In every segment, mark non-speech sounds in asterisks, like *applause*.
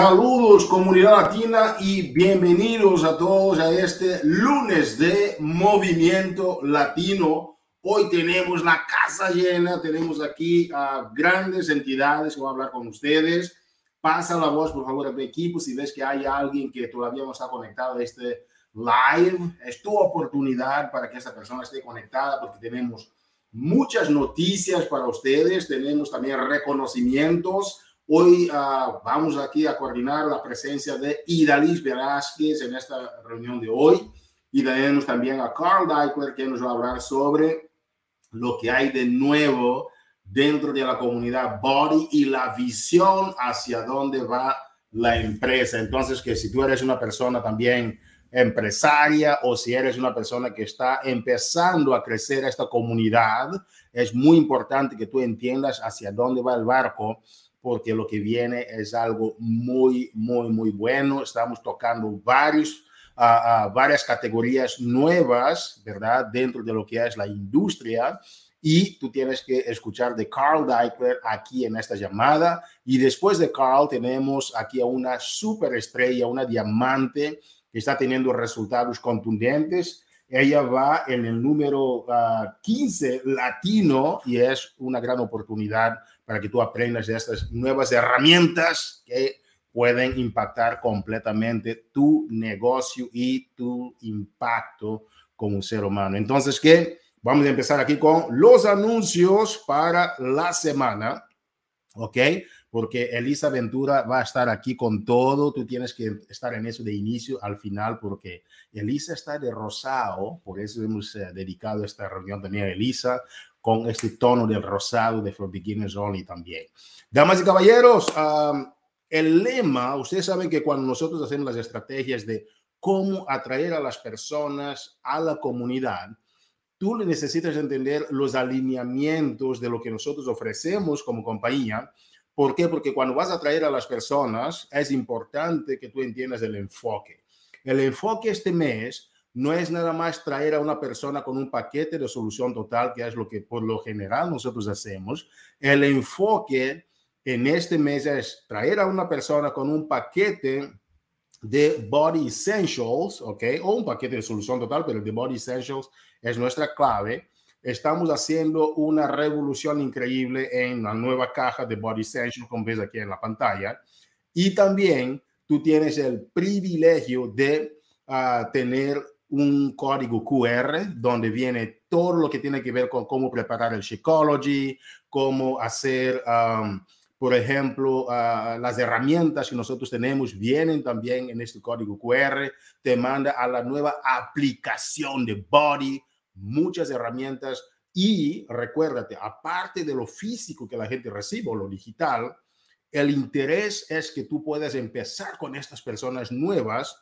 Saludos comunidad latina y bienvenidos a todos a este lunes de Movimiento Latino. Hoy tenemos la casa llena, tenemos aquí a grandes entidades que van a hablar con ustedes. Pasa la voz, por favor, a tu equipo. Si ves que hay alguien que todavía no está conectado a este live, es tu oportunidad para que esa persona esté conectada porque tenemos muchas noticias para ustedes, tenemos también reconocimientos Hoy uh, vamos aquí a coordinar la presencia de Idalis Velázquez en esta reunión de hoy y tenemos también a Carl Deichler que nos va a hablar sobre lo que hay de nuevo dentro de la comunidad Body y la visión hacia dónde va la empresa. Entonces, que si tú eres una persona también empresaria o si eres una persona que está empezando a crecer esta comunidad, es muy importante que tú entiendas hacia dónde va el barco porque lo que viene es algo muy, muy, muy bueno. Estamos tocando varios, uh, varias categorías nuevas, ¿verdad? Dentro de lo que es la industria. Y tú tienes que escuchar de Carl Deichler aquí en esta llamada. Y después de Carl tenemos aquí a una superestrella, una diamante que está teniendo resultados contundentes. Ella va en el número 15 latino y es una gran oportunidad para que tú aprendas de estas nuevas herramientas que pueden impactar completamente tu negocio y tu impacto como ser humano. Entonces, ¿qué? Vamos a empezar aquí con los anuncios para la semana, ¿ok? Porque Elisa Ventura va a estar aquí con todo. Tú tienes que estar en eso de inicio al final, porque Elisa está de rosado, por eso hemos eh, dedicado esta reunión también a Elisa, con este tono del rosado de For Beginners Only también. Damas y caballeros, el lema, ustedes saben que cuando nosotros hacemos las estrategias de cómo atraer a las personas a la comunidad, tú necesitas entender los alineamientos de lo que nosotros ofrecemos como compañía. ¿Por qué? Porque cuando vas a atraer a las personas, es importante que tú entiendas el enfoque. El enfoque este mes no es nada más traer a una persona con un paquete de solución total, que es lo que por lo general nosotros hacemos. El enfoque en este mes es traer a una persona con un paquete de Body Essentials, ¿ok? O un paquete de solución total, pero de Body Essentials es nuestra clave. Estamos haciendo una revolución increíble en la nueva caja de Body Essentials, como ves aquí en la pantalla. Y también tú tienes el privilegio de uh, tener un código QR donde viene todo lo que tiene que ver con cómo preparar el Shakeology, cómo hacer, um, por ejemplo, uh, las herramientas que nosotros tenemos vienen también en este código QR. Te manda a la nueva aplicación de Body, muchas herramientas. Y recuérdate, aparte de lo físico que la gente recibe o lo digital, el interés es que tú puedas empezar con estas personas nuevas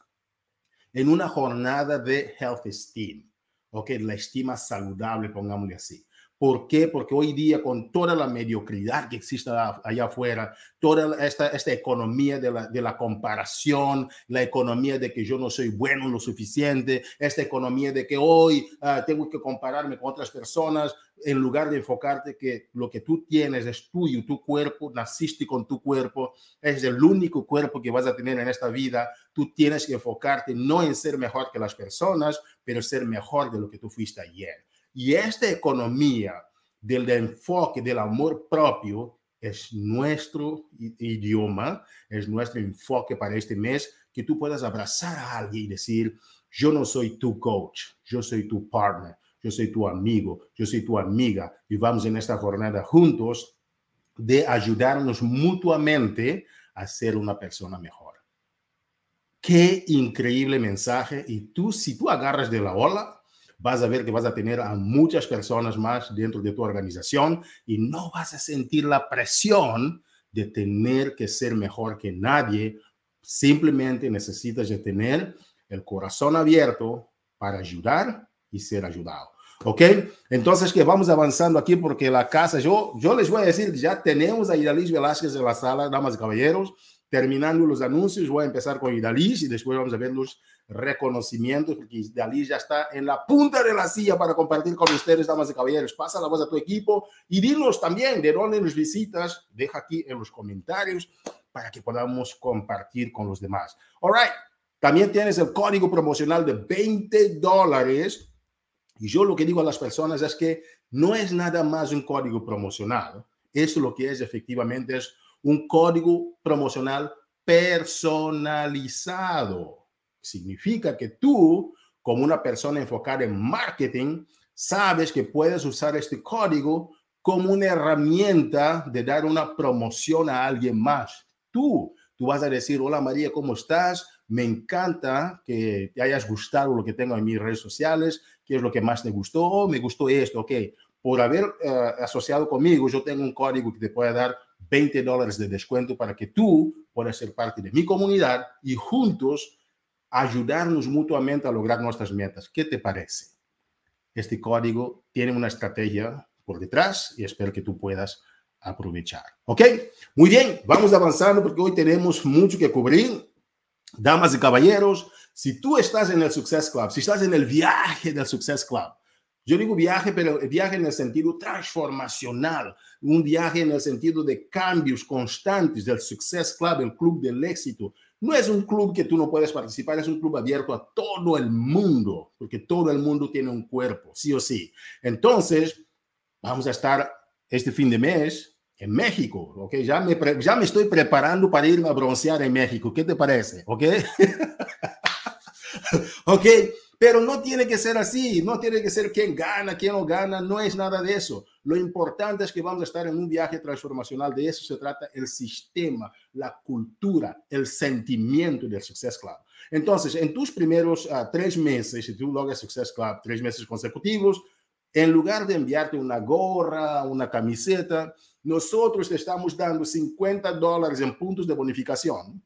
en una jornada de health esteem, ¿ok? La estima saludable, pongámosle así. ¿Por qué? Porque hoy día con toda la mediocridad que existe allá afuera, toda esta, economía de la, comparación, la economía de que yo no soy bueno lo suficiente, esta economía de que hoy uh, tengo que compararme con otras personas, en lugar de enfocarte que lo que tú tienes es tuyo, tu cuerpo, naciste con tu cuerpo, es el único cuerpo que vas a tener en esta vida, tú tienes que enfocarte no en ser mejor que las personas, pero ser mejor de lo que tú fuiste ayer. Y esta economía del enfoque del amor propio es nuestro idioma, es nuestro enfoque para este mes, que tú puedas abrazar a alguien y decir, yo no soy tu coach, yo soy tu partner, yo soy tu amigo, yo soy tu amiga, y vamos en esta jornada juntos de ayudarnos mutuamente a ser una persona mejor. Qué increíble mensaje. Y tú, si tú agarras de la ola, vas a ver que vas a tener a muchas personas más dentro de tu organización y no vas a sentir la presión de tener que ser mejor que nadie. Simplemente necesitas de tener el corazón abierto para ayudar y ser ayudado. ¿Ok? Entonces, que vamos avanzando aquí porque la casa, yo, yo les voy a decir, ya tenemos a Idalis Velázquez en la sala, damas y caballeros. Terminando los anuncios, voy a empezar con Idalis y después vamos a ver los reconocimientos, porque Dalí ya está en la punta de la silla para compartir con ustedes, damas y caballeros. Pasa la voz a tu equipo y dinos también de dónde nos visitas. Deja aquí en los comentarios para que podamos compartir con los demás. All right. También tienes el código promocional de 20 dólares. Y yo lo que digo a las personas es que no es nada más un código promocional. Eso lo que es efectivamente es un código promocional personalizado. Significa que tú, como una persona enfocada en marketing, sabes que puedes usar este código como una herramienta de dar una promoción a alguien más. Tú, tú vas a decir, hola María, ¿cómo estás? Me encanta que te hayas gustado lo que tengo en mis redes sociales. ¿Qué es lo que más te gustó? Me gustó esto, ok. Por haber uh, asociado conmigo, yo tengo un código que te puede dar 20 dólares de descuento para que tú puedas ser parte de mi comunidad y juntos ayudarnos mutuamente a lograr nuestras metas. ¿Qué te parece? Este código tiene una estrategia por detrás y espero que tú puedas aprovechar. ¿Ok? Muy bien, vamos avanzando porque hoy tenemos mucho que cubrir. Damas y caballeros, si tú estás en el Success Club, si estás en el viaje del Success Club, yo digo viaje, pero viaje en el sentido transformacional, un viaje en el sentido de cambios constantes del Success Club, el club del éxito. No es un club que tú no puedes participar, es un club abierto a todo el mundo, porque todo el mundo tiene un cuerpo, sí o sí. Entonces, vamos a estar este fin de mes en México, ¿ok? Ya me, ya me estoy preparando para irme a broncear en México. ¿Qué te parece? ¿Ok? *laughs* ¿Ok? Pero no tiene que ser así, no tiene que ser quién gana, quién no gana, no es nada de eso. Lo importante es que vamos a estar en un viaje transformacional, de eso se trata el sistema, la cultura, el sentimiento del Success Club. Entonces, en tus primeros uh, tres meses, si tú logras Success Club tres meses consecutivos, en lugar de enviarte una gorra, una camiseta, nosotros te estamos dando 50 dólares en puntos de bonificación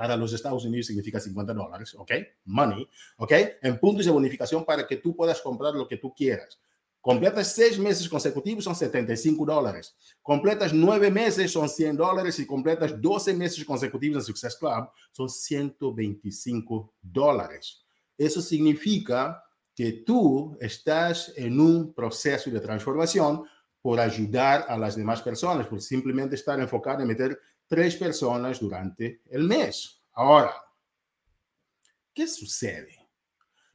para los Estados Unidos significa 50 dólares, ¿ok? Money, ¿ok? En puntos de bonificación para que tú puedas comprar lo que tú quieras. Completas seis meses consecutivos son 75 dólares. Completas nueve meses son 100 dólares y completas 12 meses consecutivos en Success Club son 125 dólares. Eso significa que tú estás en un proceso de transformación por ayudar a las demás personas, por simplemente estar enfocado en meter tres personas durante el mes. Ahora, ¿qué sucede?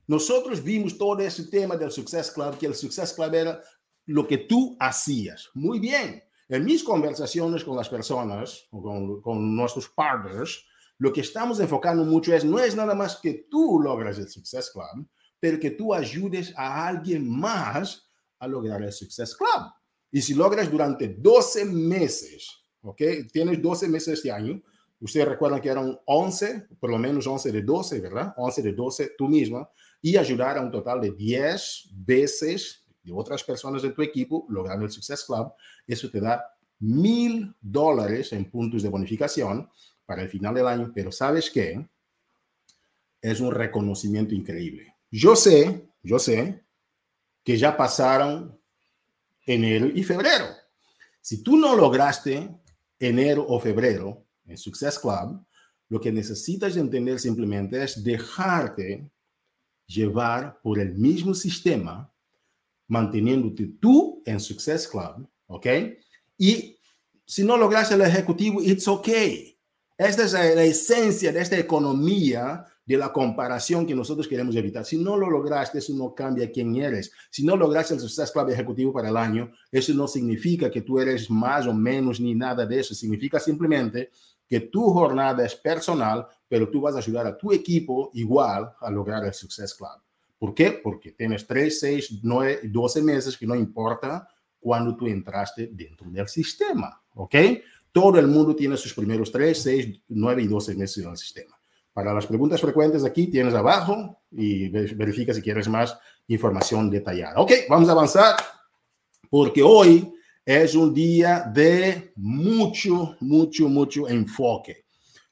Nosotros vimos todo ese tema del Success Club, que el Success Club era lo que tú hacías. Muy bien. En mis conversaciones con las personas, con, nuestros partners, lo que estamos enfocando mucho es, no es nada más que tú logras el Success Club, pero que tú ayudes a alguien más a lograr el Success Club. Y si logras durante 12 meses ¿ok? Tienes 12 meses este año. Ustedes recuerdan que eran 11, por lo menos 11 de 12, ¿verdad? 11 de 12 tú misma y ayudar a un total de 10 veces de otras personas de tu equipo logrando el Success Club. Eso te da mil dólares en puntos de bonificación para el final del año. Pero ¿sabes qué? Es un reconocimiento increíble. Yo sé, yo sé que ya pasaron enero y febrero. Si tú no lograste enero o febrero en Success Club, lo que necesitas entender simplemente es dejarte llevar por el mismo sistema, manteniéndote tú en Success Club, ¿ok? Y si no logras el ejecutivo, it's okay. Esta es la, esencia de esta economía de la comparación que nosotros queremos evitar. Si no lo lograste, eso no cambia quién eres. Si no lograste el Success Club ejecutivo para el año, eso no significa que tú eres más o menos ni nada de eso. Significa simplemente que tu jornada es personal, pero tú vas a ayudar a tu equipo igual a lograr el Success Club. ¿Por qué? Porque tienes 3, 6, 9, 12 meses que no importa cuando tú entraste dentro del sistema, ¿ok? Todo el mundo tiene sus primeros 3, 6, 9 y 12 meses en el sistema. Para las preguntas frecuentes aquí tienes abajo y verifica si quieres más información detallada. Ok, vamos a avanzar porque hoy es un día de mucho, mucho, mucho enfoque.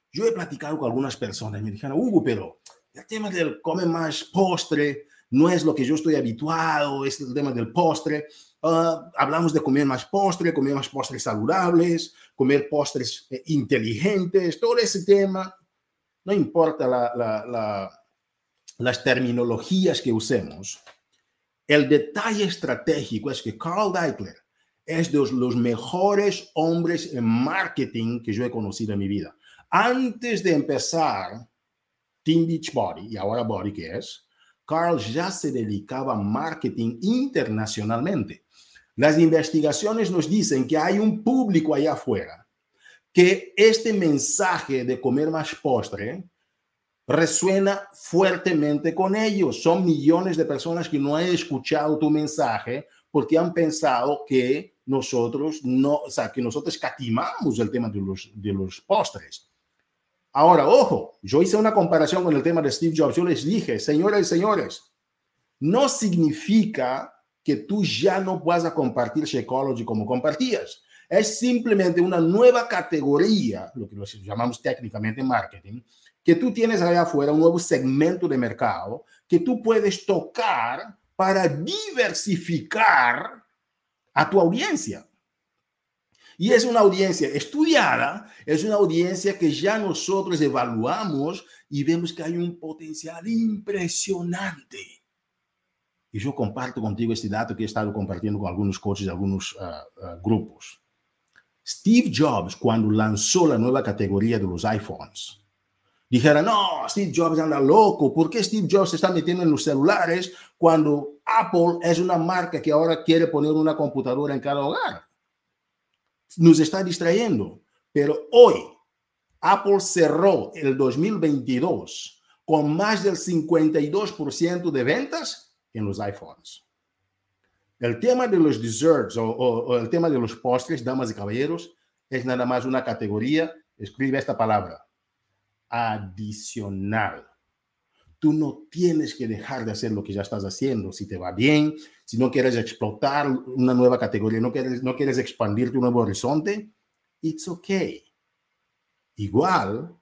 Yo he platicado con algunas personas y me dijeron, Hugo, pero el tema del come más postre no es lo que yo estoy habituado, es el tema del postre. Uh, hablamos de comer más postre, comer más postres saludables, comer postres eh, inteligentes, todo ese tema no importa las terminologías que usemos, el detalle estratégico es que Carl Deichler es de los mejores hombres en marketing que yo he conocido en mi vida. Antes de empezar Team Beach Body y ahora Body, que es, Carl ya se dedicaba a marketing internacionalmente. Las investigaciones nos dicen que hay un público allá afuera que este mensaje de comer más postre resuena fuertemente con ellos. Son millones de personas que no han escuchado tu mensaje porque han pensado que nosotros no, o sea, que nosotros catimamos el tema de los, de los postres. Ahora, ojo, yo hice una comparación con el tema de Steve Jobs. Yo les dije, señoras y señores, no significa que tú ya no a compartir Shakeology como compartías. Es simplemente una nueva categoría, lo que llamamos técnicamente marketing, que tú tienes allá afuera, un nuevo segmento de mercado que tú puedes tocar para diversificar a tu audiencia. Y es una audiencia estudiada, es una audiencia que ya nosotros evaluamos y vemos que hay un potencial impresionante. Y yo comparto contigo este dato que he estado compartiendo con algunos coaches algunos ah, ah, grupos. Steve Jobs, cuando lanzó la nueva categoría de los iPhones, dijera, no, Steve Jobs anda loco, ¿por qué Steve Jobs se está metiendo en los celulares cuando Apple es una marca que ahora quiere poner una computadora en cada hogar? Nos está distrayendo, pero hoy Apple cerró el 2022 con más del 52% de ventas en los iPhones. El tema de los desserts o, o, el tema de los postres, damas y caballeros, es nada más una categoría. Escribe esta palabra, adicional. Tú no tienes que dejar de hacer lo que ya estás haciendo. Si te va bien, si no quieres explotar una nueva categoría, no quieres, no quieres expandir tu nuevo horizonte, it's okay. Igual,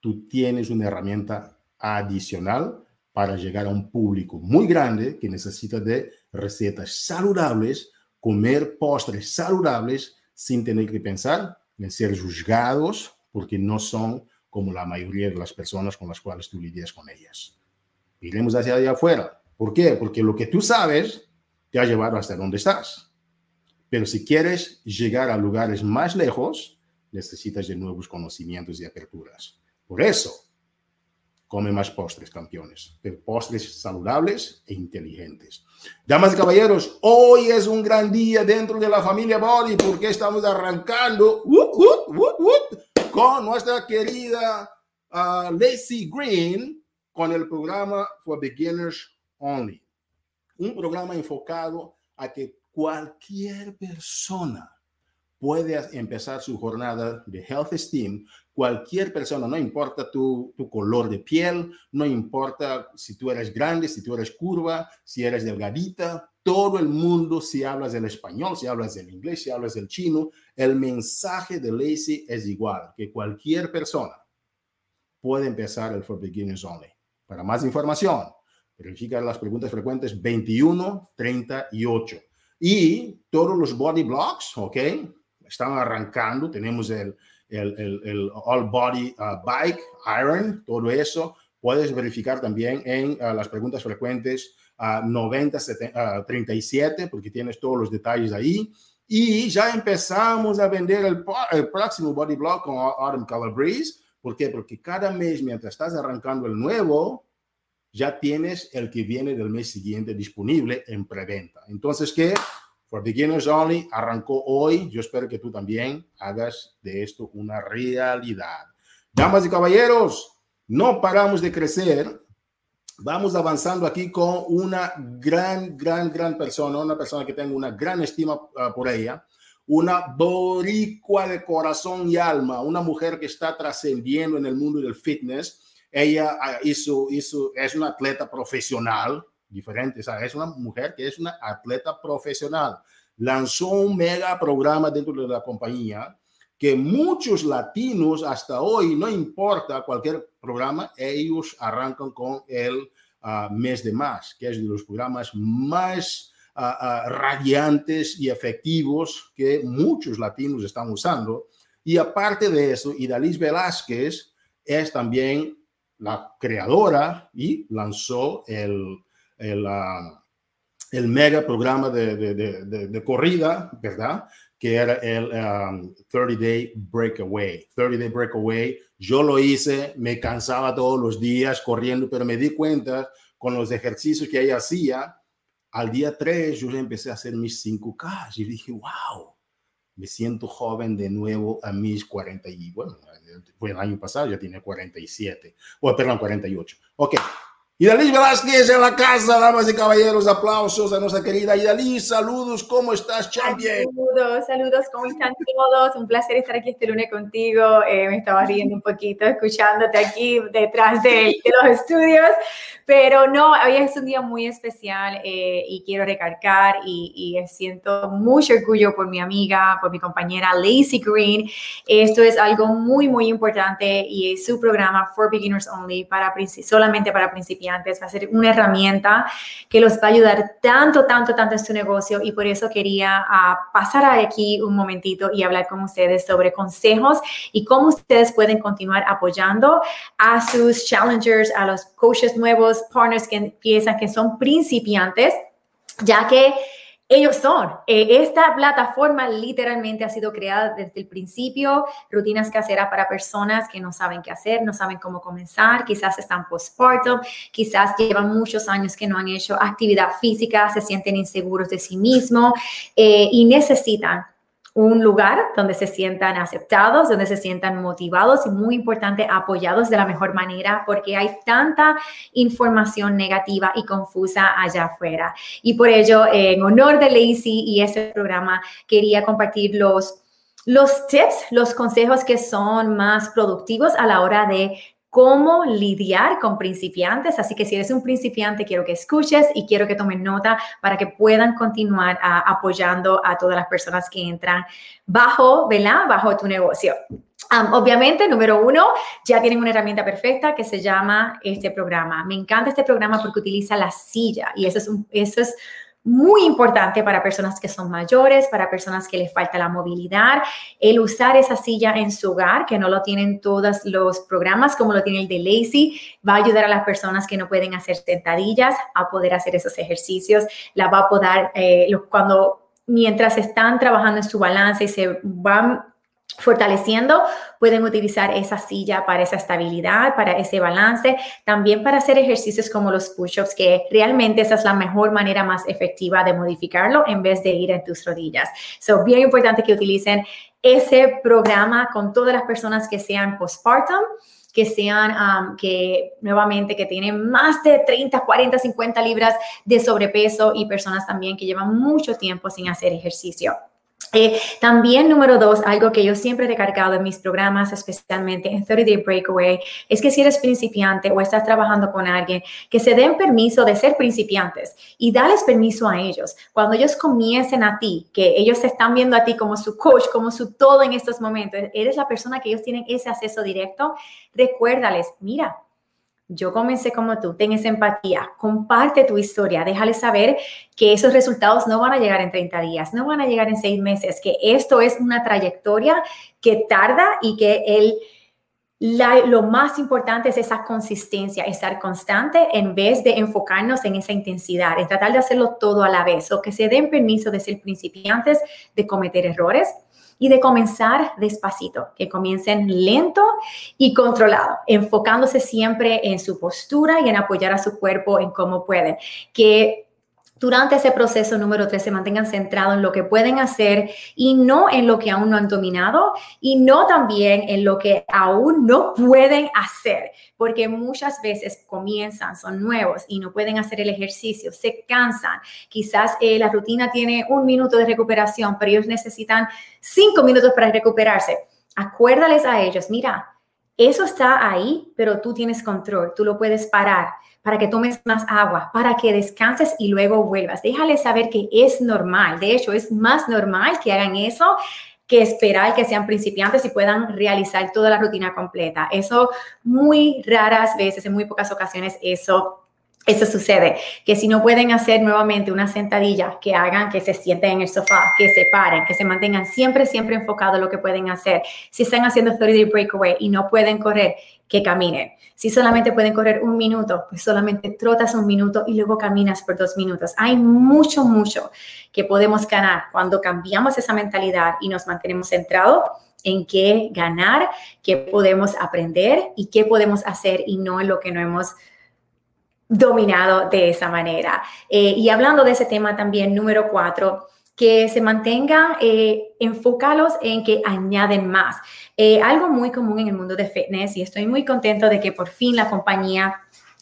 tú tienes una herramienta adicional para llegar a un público muy grande que necesita de recetas saludables, comer postres saludables sin tener que pensar en ser juzgados porque no son como la mayoría de las personas con las cuales tú lidias con ellas. Iremos hacia allá afuera. ¿Por qué? Porque lo que tú sabes te ha llevado hasta donde estás. Pero si quieres llegar a lugares más lejos, necesitas de nuevos conocimientos y aperturas. Por eso, come más postres, campeones, pero postres saludables e inteligentes. Damas y caballeros, hoy es un gran día dentro de la familia Body porque estamos arrancando con nuestra querida uh, Lacey Green con el programa For Beginners Only. Un programa enfocado a que cualquier persona puede empezar su jornada de Health Esteem. Cualquier persona, no importa tu, tu, color de piel, no importa si tú eres grande, si tú eres curva, si eres delgadita, todo el mundo, si hablas el español, si hablas el inglés, si hablas el chino, el mensaje de Lacey es igual, que cualquier persona puede empezar el For Beginners Only. Para más información, verifica las preguntas frecuentes 21, 38. Y todos los body blocks, ¿ok? Están arrancando. Tenemos el, el, el, All Body uh, Bike, Iron, todo eso. Puedes verificar también en uh, las preguntas frecuentes a 90, 37, porque tienes todos los detalles ahí. Y ya empezamos a vender el, el próximo Body Block con Autumn Color Breeze. ¿Por qué? Porque cada mes, mientras estás arrancando el nuevo, ya tienes el que viene del mes siguiente disponible en preventa. Entonces, ¿qué? For Beginners Only arrancó hoy. Yo espero que tú también hagas de esto una realidad. Damas y caballeros, no paramos de crecer vamos avanzando aquí con una gran, gran, gran persona, una persona que tengo una gran estima uh, por ella, una boricua de corazón y alma, una mujer que está trascendiendo en el mundo del fitness. Ella uh, hizo, hizo, es una atleta profesional, diferente, es una mujer que es una atleta profesional. Lanzó un mega programa dentro de la compañía que muchos latinos hasta hoy, no importa cualquier programa, ellos arrancan con el uh, mes de más, que es de los programas más uh, uh, radiantes y efectivos que muchos latinos están usando. Y aparte de eso, Idalis Velázquez es también la creadora y lanzó el, el el mega programa de, de, de, corrida, ¿verdad? Que era el 30 um, Day Breakaway. 30 Day Breakaway, yo lo hice, me cansaba todos los días corriendo, pero me di cuenta con los ejercicios que ella hacía, al día 3 yo empecé a hacer mis 5K y dije, wow, me siento joven de nuevo a mis 40 y bueno, fue el año pasado, ya tiene 47, o perdón, 48. Ok, Idalí Velázquez en la casa, damas y caballeros, aplausos a nuestra querida Idalí. Saludos, ¿cómo estás, champion? Saludos, saludos, ¿cómo están todos? Un placer estar aquí este lunes contigo. Eh, me estaba riendo un poquito escuchándote aquí detrás de, los estudios, pero no, hoy es un día muy especial eh, y quiero recalcar y, y, siento mucho orgullo por mi amiga, por mi compañera Lacey Green. Esto es algo muy, muy importante y es su programa For Beginners Only, para, solamente para principiantes antes, va a ser una herramienta que los va a ayudar tanto, tanto, tanto en su negocio y por eso quería uh, pasar aquí un momentito y hablar con ustedes sobre consejos y cómo ustedes pueden continuar apoyando a sus challengers, a los coaches nuevos, partners que empiezan, que son principiantes, ya que ellos son. Eh, esta plataforma literalmente ha sido creada desde el principio, rutinas caseras para personas que no saben qué hacer, no saben cómo comenzar, quizás están postpartum, quizás llevan muchos años que no han hecho actividad física, se sienten inseguros de sí mismos eh, y necesitan un lugar donde se sientan aceptados, donde se sientan motivados y muy importante apoyados de la mejor manera porque hay tanta información negativa y confusa allá afuera. Y por ello, en honor de Lacey y este programa, quería compartir los los tips, los consejos que son más productivos a la hora de cómo lidiar con principiantes. Así que si eres un principiante, quiero que escuches y quiero que tomen nota para que puedan continuar ah, apoyando a todas las personas que entran bajo, ¿verdad? Bajo tu negocio. obviamente, número uno, ya tienen una herramienta perfecta que se llama este programa. Me encanta este programa porque utiliza la silla y eso es, eso es muy importante para personas que son mayores, para personas que les falta la movilidad, el usar esa silla en su hogar, que no lo tienen todos los programas como lo tiene el de Lazy, va a ayudar a las personas que no pueden hacer sentadillas a poder hacer esos ejercicios, la va a poder, eh, cuando mientras están trabajando en su balance y se van fortaleciendo, pueden utilizar esa silla para esa estabilidad, para ese balance, también para hacer ejercicios como los push-ups, que realmente esa es la mejor manera más efectiva de modificarlo en vez de ir en tus rodillas. So, bien importante que utilicen ese programa con todas las personas que sean postpartum que sean, um, que nuevamente, que tienen más de 30, 40, 50 libras de sobrepeso y personas también que llevan mucho tiempo sin hacer ejercicio. Eh, también, número dos, algo que yo siempre he recargado en mis programas, especialmente en 30 Day Breakaway, es que si eres principiante o estás trabajando con alguien, que se den permiso de ser principiantes y dales permiso a ellos. Cuando ellos comiencen a ti, que ellos se están viendo a ti como su coach, como su todo en estos momentos, eres la persona que ellos tienen ese acceso directo, recuérdales, mira, yo comencé como tú, ten esa empatía, comparte tu historia, déjale saber que esos resultados no van a llegar en 30 días, no van a llegar en 6 meses, que esto es una trayectoria que tarda y que el, lo más importante es esa consistencia, estar constante en vez de enfocarnos en esa intensidad, en tratar de hacerlo todo a la vez, o que se den permiso de ser principiantes, de cometer errores, y de comenzar despacito, que comiencen lento y controlado, enfocándose siempre en su postura y en apoyar a su cuerpo en cómo pueden, que durante ese proceso número tres se mantengan centrados en lo que pueden hacer y no en lo que aún no han dominado y no también en lo que aún no pueden hacer, porque muchas veces comienzan, son nuevos y no pueden hacer el ejercicio, se cansan. Quizás eh, la rutina tiene un minuto de recuperación, pero ellos necesitan cinco minutos para recuperarse. Acuérdales a ellos, mira, eso está ahí, pero tú tienes control, tú lo puedes parar para que tomes más agua, para que descanses y luego vuelvas. Déjales saber que es normal. De hecho, es más normal que hagan eso que esperar que sean principiantes y puedan realizar toda la rutina completa. Eso muy raras veces, en muy pocas ocasiones, eso eso sucede, que si no pueden hacer nuevamente una sentadilla, que hagan que se sienten en el sofá, que se paren, que se mantengan siempre, siempre enfocados en lo que pueden hacer. Si están haciendo 30 day breakaway y no pueden correr, que caminen. Si solamente pueden correr un minuto, pues solamente trotas un minuto y luego caminas por dos minutos. Hay mucho, mucho que podemos ganar cuando cambiamos esa mentalidad y nos mantenemos centrados en qué ganar, qué podemos aprender y qué podemos hacer y no en lo que no hemos dominado de esa manera. Eh, y hablando de ese tema también, número cuatro, que se mantengan eh, enfocados en que añaden más. Eh, algo muy común en el mundo de fitness y estoy muy contento de que por fin la compañía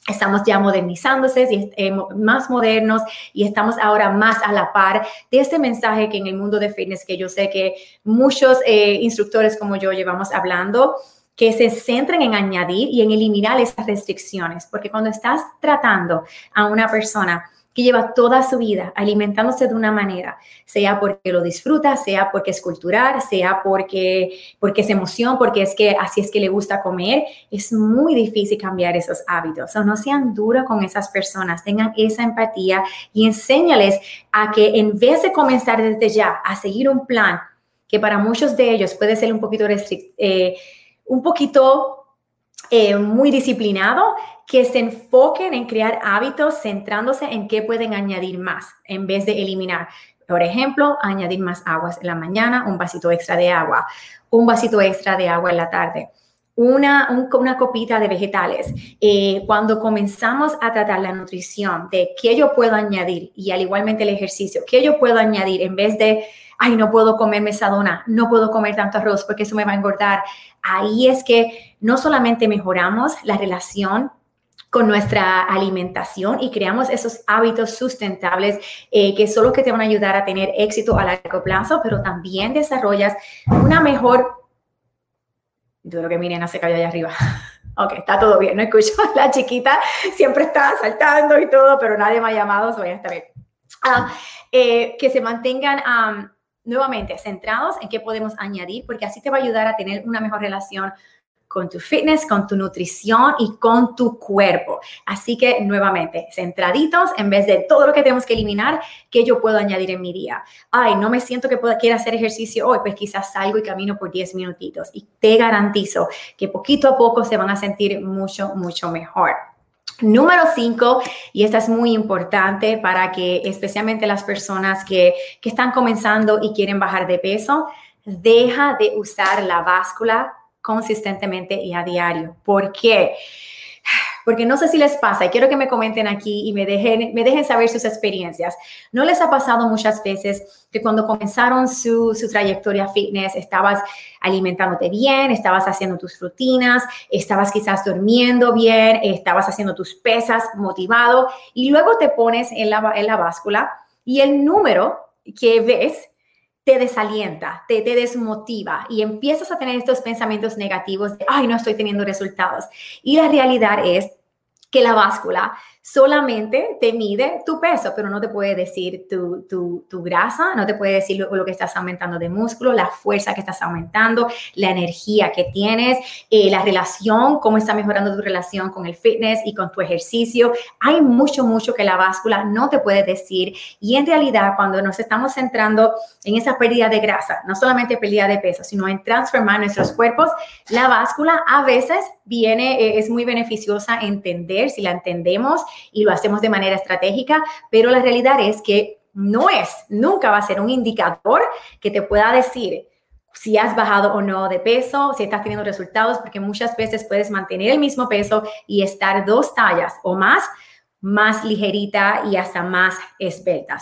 Estamos ya modernizándose, y, eh, más modernos y estamos ahora más a la par de este mensaje que en el mundo de fitness, que yo sé que muchos instructores como yo llevamos hablando, que se centren en añadir y en eliminar esas restricciones, porque cuando estás tratando a una persona que lleva toda su vida alimentándose de una manera, sea porque lo disfruta, sea porque es cultural, sea porque, porque es emoción, porque es que así es que le gusta comer, es muy difícil cambiar esos hábitos. O no sean duros con esas personas, tengan esa empatía y enséñales a que en vez de comenzar desde ya a seguir un plan que para muchos de ellos puede ser un poquito restrictivo, eh, un poquito eh, muy disciplinado, que se enfoquen en crear hábitos centrándose en qué pueden añadir más en vez de eliminar. Por ejemplo, añadir más aguas en la mañana, un vasito extra de agua, un vasito extra de agua en la tarde. Una, una copita de vegetales. Eh, cuando comenzamos a tratar la nutrición de qué yo puedo añadir y al igualmente el ejercicio, qué yo puedo añadir en vez de ay, no puedo comer mesadona, no puedo comer tanto arroz porque eso me va a engordar. Ahí es que no solamente mejoramos la relación con nuestra alimentación y creamos esos hábitos sustentables eh, que son los que te van a ayudar a tener éxito a largo plazo, pero también desarrollas una mejor... Yo que mi se cayó allá arriba. *laughs* Ok, está todo bien, no escucho. La chiquita siempre está saltando y todo, pero nadie me ha llamado, so voy a estar bien. Ah, eh, que se mantengan nuevamente centrados en qué podemos añadir, porque así te va a ayudar a tener una mejor relación con tu fitness, con tu nutrición y con tu cuerpo. Así que nuevamente, centraditos, en vez de todo lo que tenemos que eliminar, ¿qué yo puedo añadir en mi día? Ay, no me siento que pueda, quiera hacer ejercicio hoy, pues quizás salgo y camino por 10 minutitos. Y te garantizo que poquito a poco se van a sentir mucho, mucho mejor. Número cinco, y esta es muy importante para que especialmente las personas que, que están comenzando y quieren bajar de peso, deja de usar la báscula consistentemente y a diario. ¿Por qué? No sé si les pasa y quiero que me comenten aquí y me dejen, me dejen saber sus experiencias. ¿No les ha pasado muchas veces que cuando comenzaron su, su trayectoria fitness estabas alimentándote bien, estabas haciendo tus rutinas, estabas quizás durmiendo bien, estabas haciendo tus pesas motivado y luego te pones en la, en la báscula y el número que ves te desalienta, te, te, desmotiva y empiezas a tener estos pensamientos negativos de, ay, no estoy teniendo resultados. Y la realidad es que la báscula solamente te mide tu peso, pero no te puede decir tu, tu, tu grasa, no te puede decir lo, lo, que estás aumentando de músculo, la fuerza que estás aumentando, la energía que tienes, eh, la relación, cómo está mejorando tu relación con el fitness y con tu ejercicio. Hay mucho, mucho que la báscula no te puede decir y en realidad cuando nos estamos centrando en esa pérdida de grasa, no solamente pérdida de peso, sino en transformar nuestros cuerpos, la báscula a veces viene, eh, es muy beneficiosa entender, si la entendemos y lo hacemos de manera estratégica, pero la realidad es que no es, nunca va a ser un indicador que te pueda decir si has bajado o no de peso, si estás teniendo resultados, porque muchas veces puedes mantener el mismo peso y estar dos tallas o más, más ligerita y hasta más esbelta.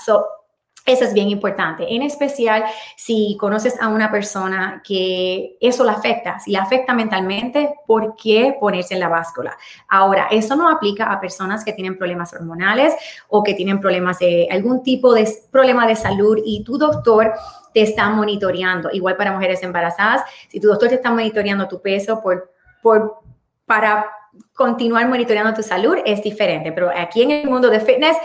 Eso es bien importante, en especial si conoces a una persona que eso la afecta, si la afecta mentalmente, ¿por qué ponerse en la báscula? Ahora, eso no aplica a personas que tienen problemas hormonales o que tienen problemas de algún tipo de problema de salud y tu doctor te está monitoreando. Igual para mujeres embarazadas, si tu doctor te está monitoreando tu peso por, por, para continuar monitoreando tu salud, es diferente. Pero aquí en el mundo de fitness,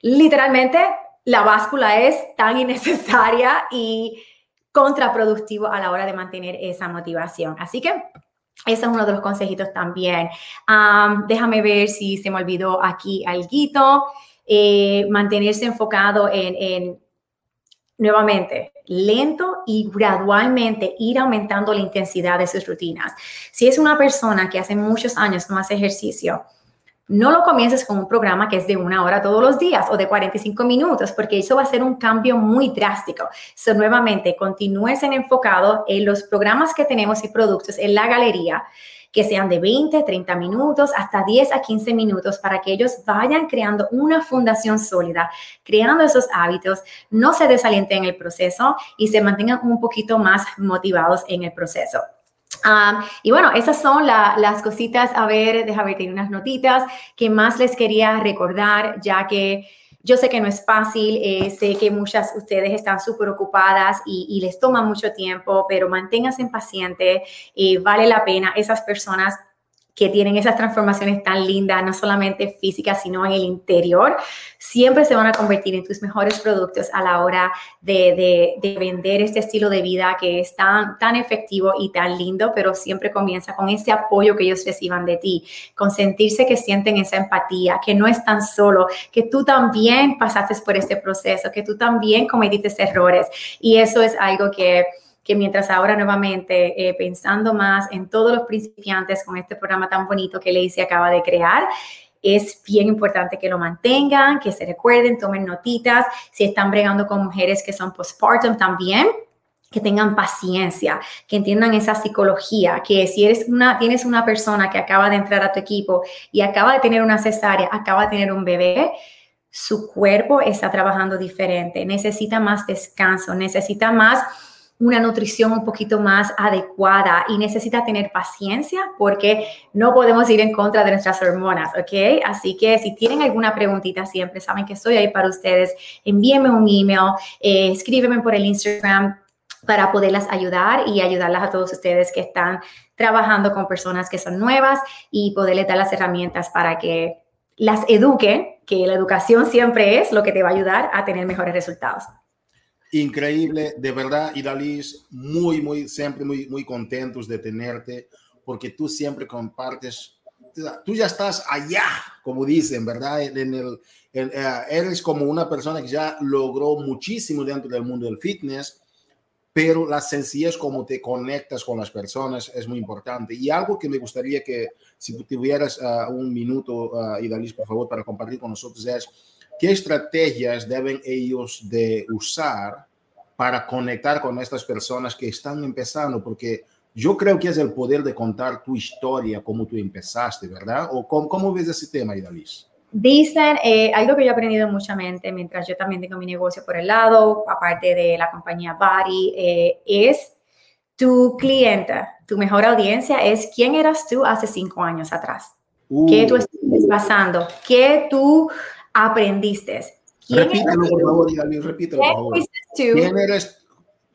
literalmente la báscula es tan *laughs* innecesaria y contraproductivo a la hora de mantener esa motivación. Así que ese es uno de los consejitos también. déjame ver si se me olvidó aquí algo. Eh, mantenerse enfocado en, nuevamente, lento y gradualmente ir aumentando la intensidad de sus rutinas. Si es una persona que hace muchos años no hace ejercicio, no lo comiences con un programa que es de una hora todos los días o de 45 minutos, porque eso va a ser un cambio muy drástico. So, nuevamente, continúes en enfocado en los programas que tenemos y productos en la galería que sean de 20, 30 minutos, hasta 10 a 15 minutos para que ellos vayan creando una fundación sólida, creando esos hábitos, no se desalienten en el proceso y se mantengan un poquito más motivados en el proceso y bueno, esas son las cositas, a ver, déjame ver, unas notitas que más les quería recordar, ya que yo sé que no es fácil, eh, sé que muchas de ustedes están súper ocupadas y, les toma mucho tiempo, pero manténganse pacientes, eh, vale la pena. Esas personas que tienen esas transformaciones tan lindas, no solamente físicas, sino en el interior, siempre se van a convertir en tus mejores productos a la hora de, vender este estilo de vida que es tan, tan efectivo y tan lindo, pero siempre comienza con ese apoyo que ellos reciban de ti, con sentirse que sienten esa empatía, que no están solo, que tú también pasaste por este proceso, que tú también cometiste errores. Y eso es algo que que mientras ahora nuevamente eh, pensando más en todos los principiantes con este programa tan bonito que Lacey acaba de crear, es bien importante que lo mantengan, que se recuerden, tomen notitas, si están bregando con mujeres que son postpartum también, que tengan paciencia, que entiendan esa psicología, que si eres una, tienes una persona que acaba de entrar a tu equipo y acaba de tener una cesárea, acaba de tener un bebé, su cuerpo está trabajando diferente, necesita más descanso, necesita más una nutrición un poquito más adecuada y necesita tener paciencia porque no podemos ir en contra de nuestras hormonas, ¿ok? Así que si tienen alguna preguntita siempre, saben que estoy ahí para ustedes. Envíenme un email, eh, escríbeme por el Instagram para poderlas ayudar y ayudarlas a todos ustedes que están trabajando con personas que son nuevas y poderles dar las herramientas para que las eduquen, que la educación siempre es lo que te va a ayudar a tener mejores resultados. Increíble, de verdad, Idalis, muy, muy, siempre muy, muy contentos de tenerte, porque tú siempre compartes, tú ya estás allá, como dicen, ¿verdad? En el, eh, eres como una persona que ya logró muchísimo dentro del mundo del fitness, pero la sencillez como te conectas con las personas es muy importante. Y algo que me gustaría que, si tuvieras uh, un minuto, uh, Idalis, por favor, para compartir con nosotros es, ¿Qué estrategias deben ellos de usar para conectar con estas personas que están empezando? Porque yo creo que es el poder de contar tu historia, como tú empezaste, ¿verdad? ¿O cómo, cómo ves ese tema, Idalis? Dicen, eh, algo que yo he aprendido muchamente mientras yo también tengo mi negocio por el lado, aparte de la compañía Bari, eh, es tu cliente, tu mejor audiencia es quién eras tú hace cinco años atrás. ¿Qué tú uh. estás pasando? ¿Qué tú aprendiste? Repítelo, por favor, repítelo, por favor. ¿Quién eres?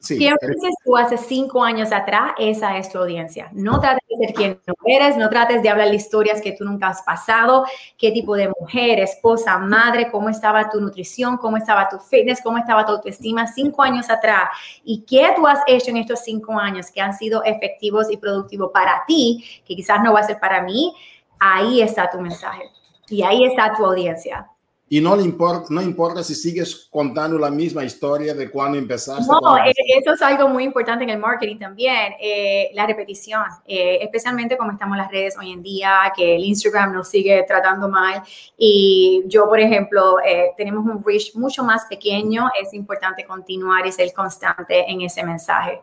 Sí, ¿Quién tú hace cinco años atrás? Esa es tu audiencia. No trates de ser quien no eres, no trates de hablar de historias que tú nunca has pasado, qué tipo de mujer, esposa, madre, cómo estaba tu nutrición, cómo estaba tu fitness, cómo estaba tu autoestima cinco años atrás y qué tú has hecho en estos cinco años que han sido efectivos y productivos para ti, que quizás no va a ser para mí. Ahí está tu mensaje y ahí está tu audiencia. Y no le importa, no importa si sigues contando la misma historia de cuando empezaste. No, eh, eso es algo muy importante en el marketing también, eh, la repetición, eh, especialmente como estamos las redes hoy en día, que el Instagram nos sigue tratando mal. Y yo, por ejemplo, tenemos un reach mucho más pequeño, es importante continuar y ser constante en ese mensaje.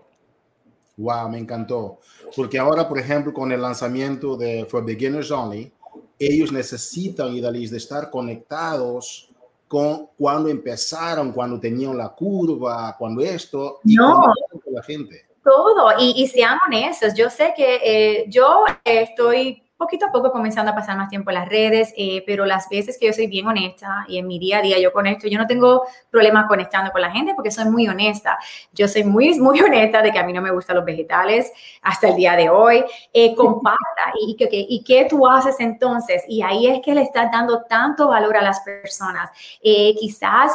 Wow, me encantó. Porque ahora, por ejemplo, con el lanzamiento de For Beginners Only, ellos necesitan, Idalis, de estar conectados con cuando empezaron, cuando tenían la curva, cuando esto, y no. con la gente. Todo, y, y sean honestos, yo sé que eh, yo estoy poquito a poco comenzando a pasar más tiempo en las redes, eh, pero las veces que yo soy bien honesta y en mi día a día yo conecto, yo no tengo problema conectando con la gente porque soy muy honesta. Yo soy muy, *laughs* muy honesta de que a mí no me gustan los vegetales hasta el día de hoy. Eh, comparta y, y, qué tú haces entonces. Y ahí es que le estás dando tanto valor a las personas. Eh, quizás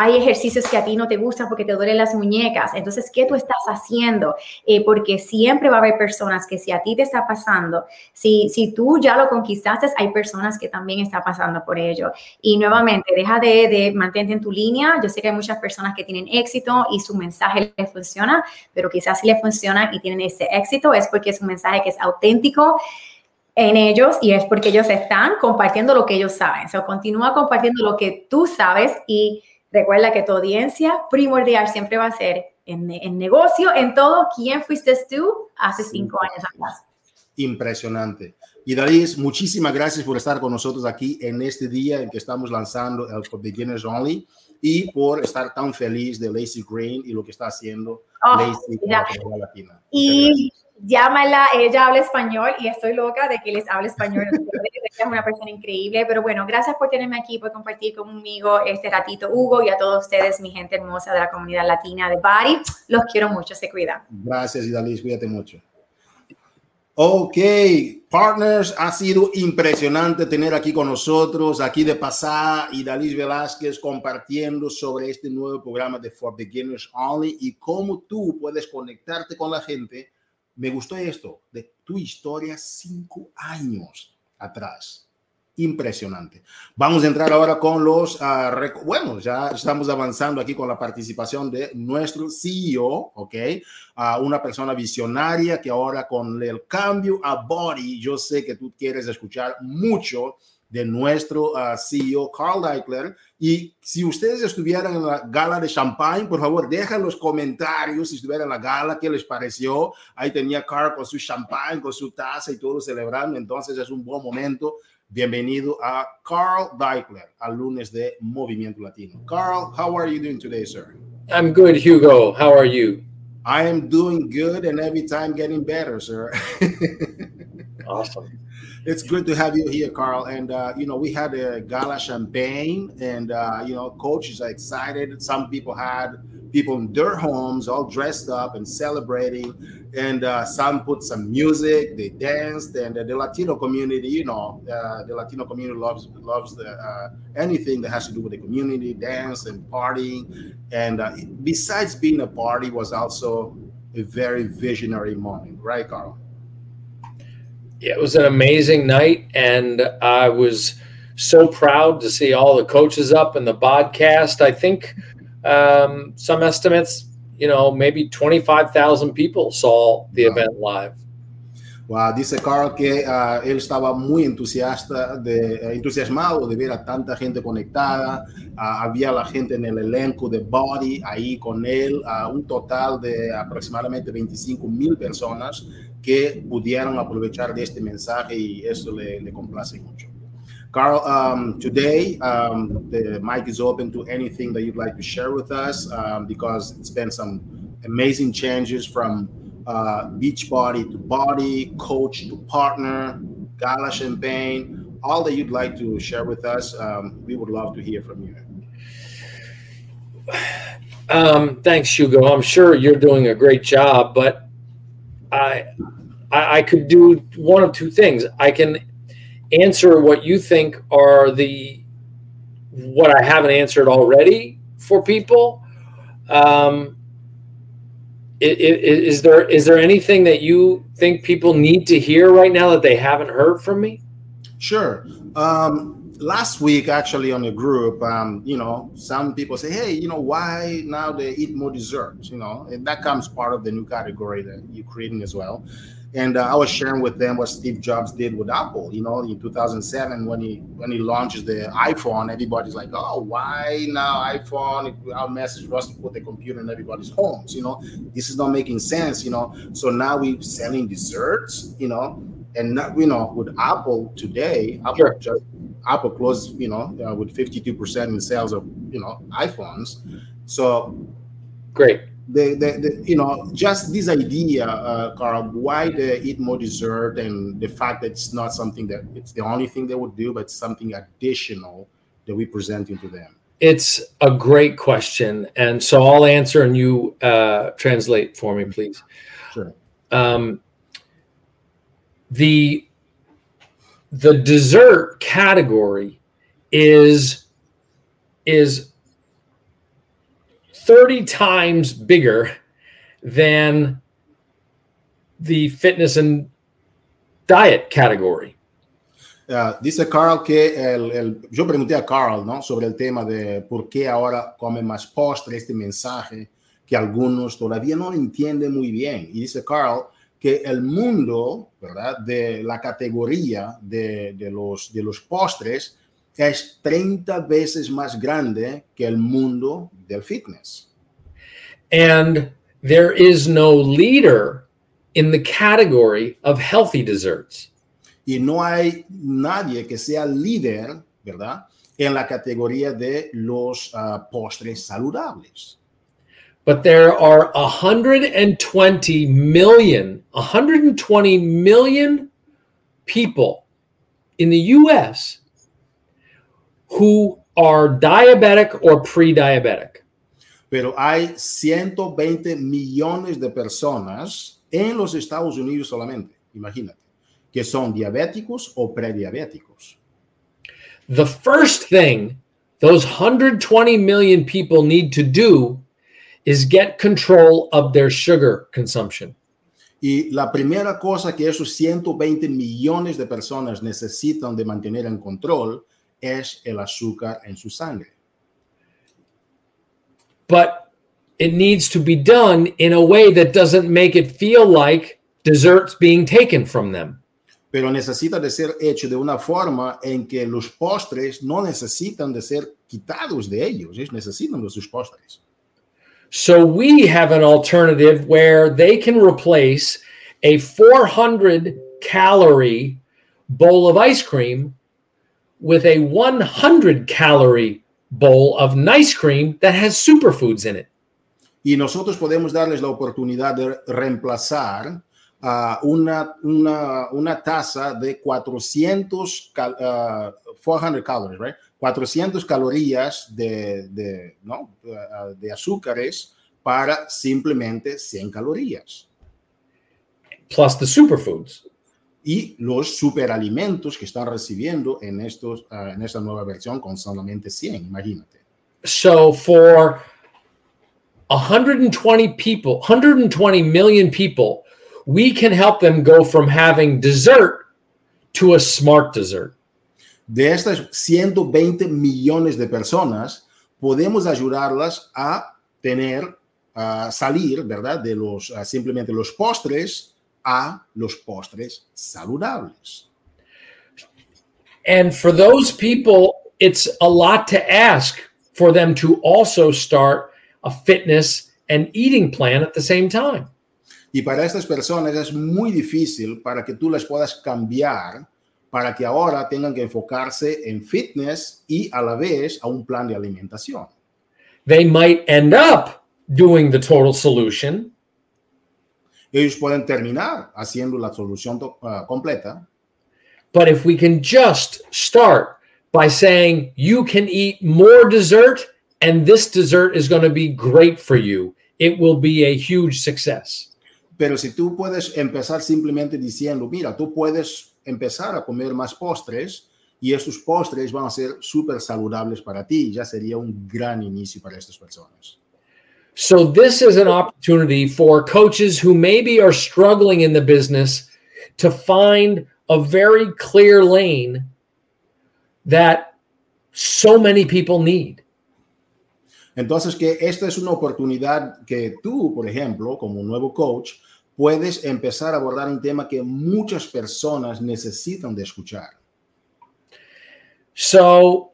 hay ejercicios que a ti no te gustan porque te duelen las muñecas. Entonces, ¿qué tú estás haciendo? Eh, porque siempre va a haber personas que si a ti te está pasando, si, si tú ya lo conquistaste, hay personas que también están pasando por ello. Y nuevamente, deja de, de mantente en tu línea. Yo sé que hay muchas personas que tienen éxito y su mensaje les funciona, pero quizás si les funciona y tienen ese éxito es porque es un mensaje que es auténtico en ellos y es porque ellos están compartiendo lo que ellos saben. O sea, continúa compartiendo lo que tú sabes y Recuerda que tu audiencia primordial siempre va a ser en, en negocio, en todo. ¿Quién fuiste tú hace cinco años atrás? Impresionante. Y Daris, muchísimas gracias por estar con nosotros aquí en este día en que estamos lanzando el For Beginners Only y por estar tan feliz de Lacey Green y lo que está haciendo oh, Lacey la Latina. Y llámala, ella habla español y estoy loca de que les hable español. *laughs* es una persona increíble, pero bueno, gracias por tenerme aquí, por compartir conmigo este ratito, Hugo, y a todos ustedes, mi gente hermosa de la comunidad latina de Bari. Los quiero mucho, se cuidan. Gracias, Idalis, cuídate mucho. Ok, partners, ha sido impresionante tener aquí con nosotros, aquí de pasada, Idalis Velázquez compartiendo sobre este nuevo programa de For Beginners Only y cómo tú puedes conectarte con la gente me gustó esto, de tu historia cinco años atrás. Impresionante. Vamos a entrar ahora con los, uh, bueno, ya estamos avanzando aquí con la participación de nuestro CEO, ¿ok? Uh, una persona visionaria que ahora con el cambio a Body, yo sé que tú quieres escuchar mucho de nuestro uh, CEO, Carl Deichler. Y si ustedes estuvieran en la gala de champagne, por favor, dejen los comentarios si estuvieran en la gala, qué les pareció. Ahí tenía Carl con su champagne, con su taza y todo celebrando. Entonces es un buen momento. Bienvenido a Carl Deichler, al lunes de Movimiento Latino. Carl, how are you doing today, sir? I'm good, Hugo. How are you? I am doing good and every time getting better, sir. *laughs* awesome it's good to have you here, Carl. And uh, you know, we had a gala champagne, and uh, you know, coaches are excited. Some people had people in their homes all dressed up and celebrating, and uh, some put some music, they danced, and the Latino community, you know, uh, the Latino community loves loves the, uh, anything that has to do with the community, dance and partying. And uh, besides being a party, was also a very visionary moment, right, Carl? It was an amazing night, and I was so proud to see all the coaches up in the podcast. I think um, some estimates, you know, maybe 25,000 people saw the wow. event live. Wow, dice Carl que uh, él estaba muy entusiasta de, uh, entusiasmado de ver a tanta gente conectada. Uh, había la gente en el elenco de Body ahí con él, un total de aproximadamente 25 mil personas que aprovechar de este mensaje y eso le, le complace mucho. Carl, um, today um, the mic is open to anything that you'd like to share with us um, because it's been some amazing changes from uh, beach body to body, coach to partner, gala champagne, all that you'd like to share with us. Um, we would love to hear from you. Um, thanks, Hugo. I'm sure you're doing a great job, but I, I could do one of two things. I can answer what you think are the what I haven't answered already for people. Um, is, is there is there anything that you think people need to hear right now that they haven't heard from me? Sure. Um, last week, actually, on the group, um, you know, some people say, "Hey, you know, why now they eat more desserts?" You know, and that comes part of the new category that you're creating as well. And uh, I was sharing with them what Steve Jobs did with Apple. You know, in 2007 when he when he launches the iPhone, everybody's like, "Oh, why now iPhone? Our message was to put the computer in everybody's homes." You know, this is not making sense. You know, so now we're selling desserts. You know, and not you know with Apple today, Apple sure. just Apple closed you know uh, with 52 percent in sales of you know iPhones. So great. the, the, the, you know just this idea uh, carl why they eat more dessert and the fact that it's not something that it's the only thing they would do but something additional that we presenting to them? It's a great question and so i'll answer and you uh, translate for me please. Sure. Um, the the dessert category is is 30 times bigger than the fitness and diet category. Uh, dice Carl que el, el, yo pregunté a Carl ¿no? sobre el tema de por qué ahora come más postre, este mensaje que algunos todavía no entienden muy bien. Y dice Carl que el mundo, ¿verdad? De la categoría de, de, los, de los postres es 30 veces más grande que el mundo del fitness. And there is no leader in the category of healthy desserts. Y no hay nadie que sea líder, ¿verdad? En la categoría de los uh, postres saludables. But there are 120 million, 120 million people in the US who are diabetic or pre-diabetic. Pero hay 120 millones de personas en los Estados Unidos solamente, imagínate, que son diabéticos o prediabéticos. The first thing those 120 million people need to do is get control of their sugar consumption. Y la primera cosa que esos 120 millones de personas necesitan de mantener en control es el azúcar en su sangre. But it needs to be done in a way that doesn't make it feel like desserts being taken from them. Pero necesita de ser hecho de una forma en que los postres no necesitan de ser quitados de ellos, ellos necesitan de sus postres. So we have an alternative where they can replace a 400 calorie bowl of ice cream with a 100 calorie bowl of nice cream that has superfoods in it. Y nosotros podemos darles la oportunidad de reemplazar uh, una, una, una taza de 400, cal, uh, 400 calories, right? 400 calorías de, de, ¿no? Uh, de azúcares para simplemente 100 calorías. Plus the superfoods. Y los superalimentos que están recibiendo en, estos, uh, en esta nueva versión con solamente 100, imagínate. So for 120 people, 120 million people, we can help them go from having dessert to a smart dessert. De estas 120 millones de personas, podemos ayudarlas a tener, a salir, ¿verdad? De los, simplemente los postres a los postres saludables. And for those people, it's a lot to ask for them to also start a fitness and eating plan at the same time. Y para estas personas es muy difícil para que tú les puedas cambiar para que ahora tengan que enfocarse en fitness y a la vez a un plan de alimentación. They might end up doing the total solution, Ellos pueden terminar haciendo la solución uh, completa, but if we can just start by saying you can eat more dessert and this dessert is going to be great for you, it will be a huge success. Pero si tú puedes empezar simplemente diciendo, mira, tú puedes empezar a comer más postres y estos postres van a ser súper saludables para ti, ya sería un gran inicio para estas personas. So, this is an opportunity for coaches who maybe are struggling in the business to find a very clear lane that so many people need. Entonces, que esta es una oportunidad que tú, por ejemplo, como nuevo coach, puedes empezar a abordar un tema que muchas personas necesitan de escuchar. So,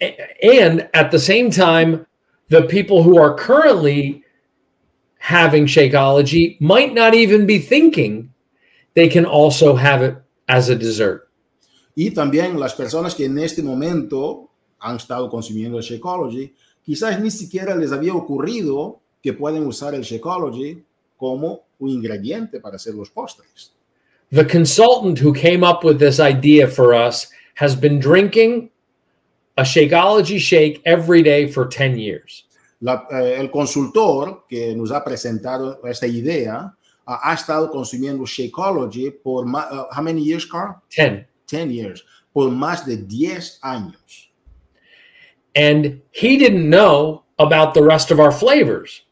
and at the same time, the people who are currently having Shakeology might not even be thinking they can also have it as a dessert. Y también las personas que en este momento han estado consumiendo Shakeology, quizás ni siquiera les había ocurrido que pueden usar el Shakeology como un ingrediente para hacer los postres. The consultant who came up with this idea for us has been drinking a Shakeology shake every day for 10 years. La, eh, el consultor que nos ha presentado esta idea uh, ha estado consumiendo Shakeology por más, uh, how many years, Carl? 10. 10 years. Por más de 10 años. And he didn't know about the rest of our flavors.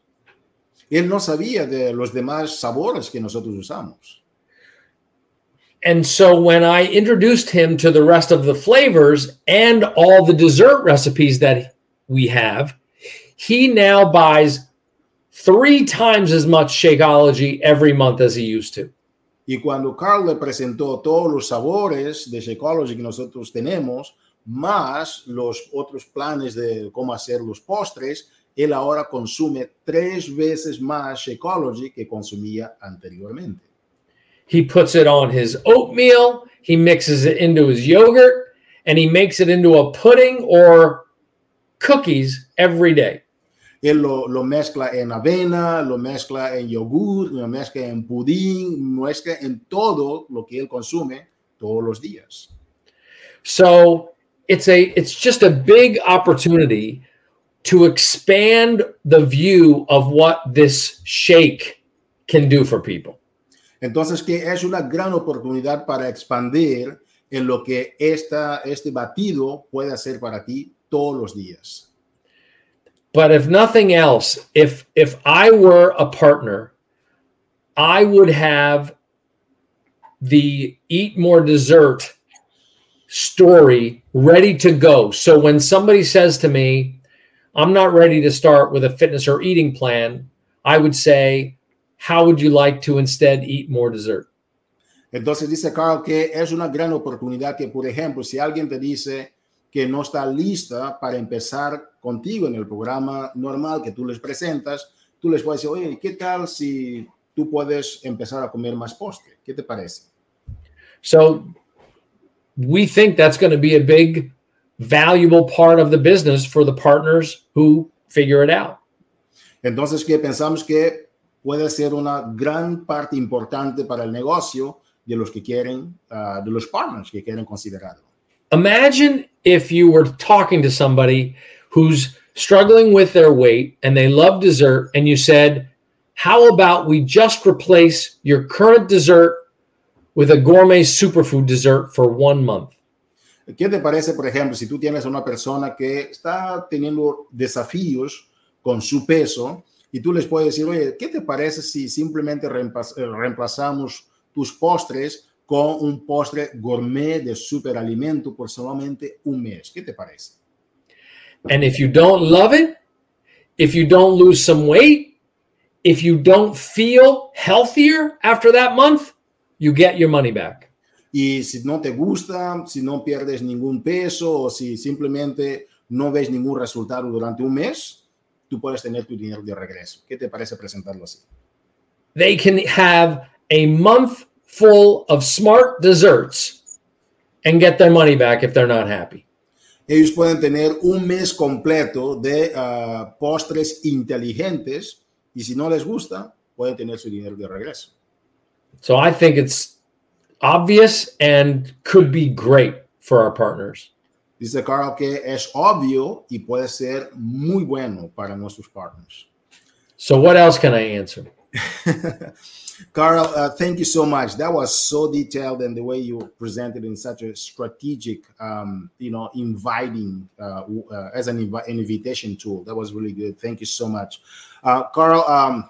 Él no sabía de los demás sabores que nosotros usamos. And so when I introduced him to the rest of the flavors and all the dessert recipes that we have, he now buys three times as much Shakeology every month as he used to. Y cuando Carl le presentó todos los sabores de Shakeology que nosotros tenemos, más los otros planes de cómo hacer los postres, él ahora consume tres veces más Shakeology que consumía anteriormente. He puts it on his oatmeal, he mixes it into his yogurt, and he makes it into a pudding or cookies every day. Él lo, lo mezcla en avena, lo mezcla en yogur, lo mezcla en pudín, mezcla en todo lo que él consume todos los días. So it's a it's just a big opportunity to expand the view of what this shake can do for people. Entonces, que es una gran oportunidad para expandir en lo que esta, este batido puede hacer para ti todos los días. But if nothing else, if if I were a partner, I would have the eat more dessert story ready to go. So when somebody says to me, I'm not ready to start with a fitness or eating plan, I would say, how would you like to instead eat more dessert? Entonces dice Carl que es una gran oportunidad que, por ejemplo, si alguien te dice que no está lista para empezar contigo en el programa normal que tú les presentas, tú les puedes decir, oye, ¿qué tal si tú puedes empezar a comer más postre? ¿Qué te parece? So we think that's going to be a big, valuable part of the business for the partners who figure it out. Entonces, que pensamos que puede ser una gran parte importante para el negocio de los que quieren, uh, de los partners que quieren considerarlo. Imagine if you were talking to somebody who's struggling with their weight and they love dessert, and you said, How about we just replace your current dessert with a gourmet superfood dessert for one month? ¿Qué te parece, por ejemplo, si tú tienes a una persona que está teniendo desafíos con su peso y tú les puedes decir, oye, ¿qué te parece si simplemente reemplazamos tus postres con un postre gourmet de superalimento por solamente un mes? ¿Qué te parece? And if you don't love it, if you don't lose some weight, if you don't feel healthier after that month, you get your money back. Y si no te gusta, si no pierdes ningún peso o si simplemente no ves ningún resultado durante un mes, tú puedes tener tu dinero de regreso. ¿Qué te parece presentarlo así? They can have a month full of smart desserts and get their money back if they're not happy. Ellos pueden tener un mes completo de uh, postres inteligentes y si no les gusta, pueden tener su dinero de regreso. So I think it's obvious and could be great for our partners. Dice Carl que es obvio y puede ser muy bueno para nuestros partners. So what else can I answer? *laughs* Carl, uh, thank you so much. That was so detailed and the way you presented in such a strategic, um, you know, inviting uh, uh, as an, inv- an, invitation tool. That was really good. Thank you so much, uh, Carl. Um,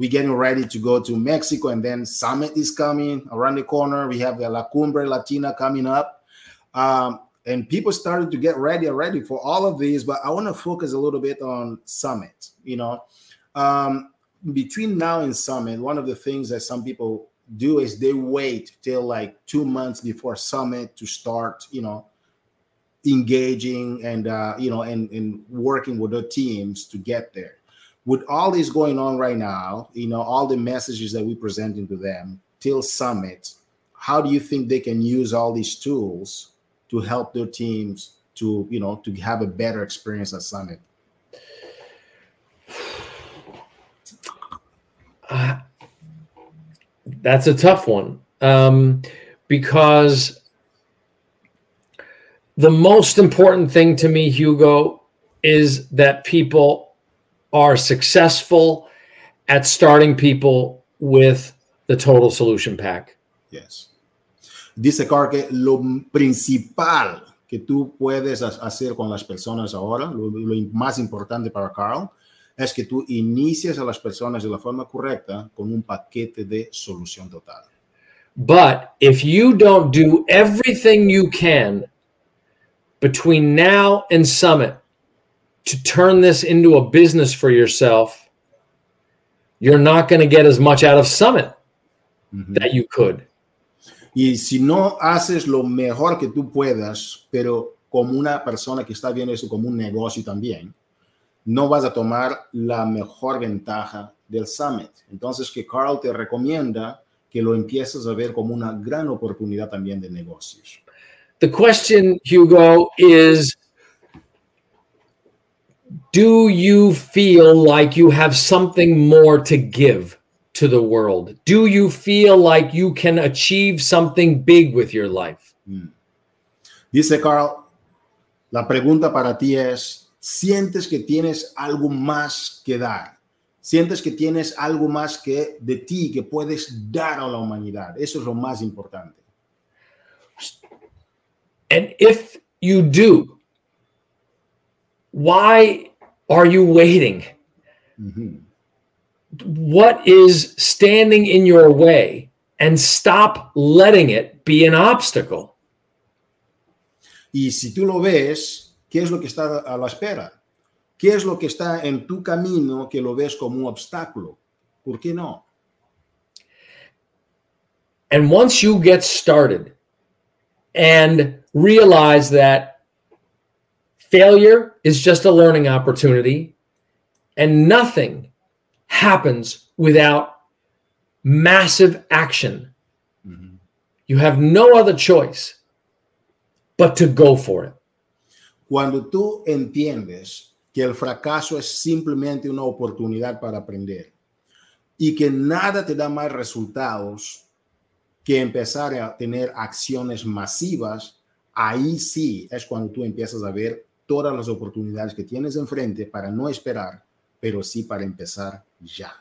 we're getting ready to go to Mexico, and then Summit is coming around the corner. We have the La Cumbre Latina coming up. Um, and people started to get ready already for all of these, but I want to focus a little bit on Summit. You know, um, between now and Summit, one of the things that some people do is they wait till like two months before Summit to start, you know, engaging and uh, you know and, and working with the teams to get there. With all this going on right now, you know, all the messages that we're presenting to them till Summit, how do you think they can use all these tools to help their teams to you know to have a better experience at Summit? Uh, *sighs* that's a tough one um, because the most important thing to me, Hugo, is that people are successful at starting people with the total solution pack. Yes. Dice Carl que lo principal que tú puedes hacer con las personas ahora, lo, lo más importante para Carl, es que tú inicies a las personas de la forma correcta con un paquete de solución total. But if you don't do everything you can between now and summit to turn this into a business for yourself, you're not going to get as much out of summit Ujú. that you could. Y si no haces lo mejor que tú puedas, pero como una persona que está viendo eso como un negocio también, no vas a tomar la mejor ventaja del summit. Entonces, que Carl te recomienda que lo empieces a ver como una gran oportunidad también de negocios. The question, Hugo, is Do you feel like you have something more to give to the world? Do you feel like you can achieve something big with your life? Hmm. Dice Carl, la pregunta para ti es, ¿sientes que tienes algo más que dar? ¿Sientes que tienes algo más que de ti que puedes dar a la humanidad? Eso es lo más importante. And if you do, why are you waiting? Ujú. What is standing in your way? And stop letting it be an obstacle. Y si tú lo ves, ¿qué es lo que está a la espera? ¿Qué es lo que está en tu camino que lo ves como un obstáculo? ¿Por qué no? And once you get started and realize that failure is just a learning opportunity and nothing happens without massive action, mm-hmm. you have no other choice but to go for it. Cuando tú entiendes que el fracaso es simplemente una oportunidad para aprender y que nada te da más resultados que empezar a tener acciones masivas, ahí sí es cuando tú empiezas a ver todas las oportunidades que tienes enfrente para no esperar, pero sí para empezar ya.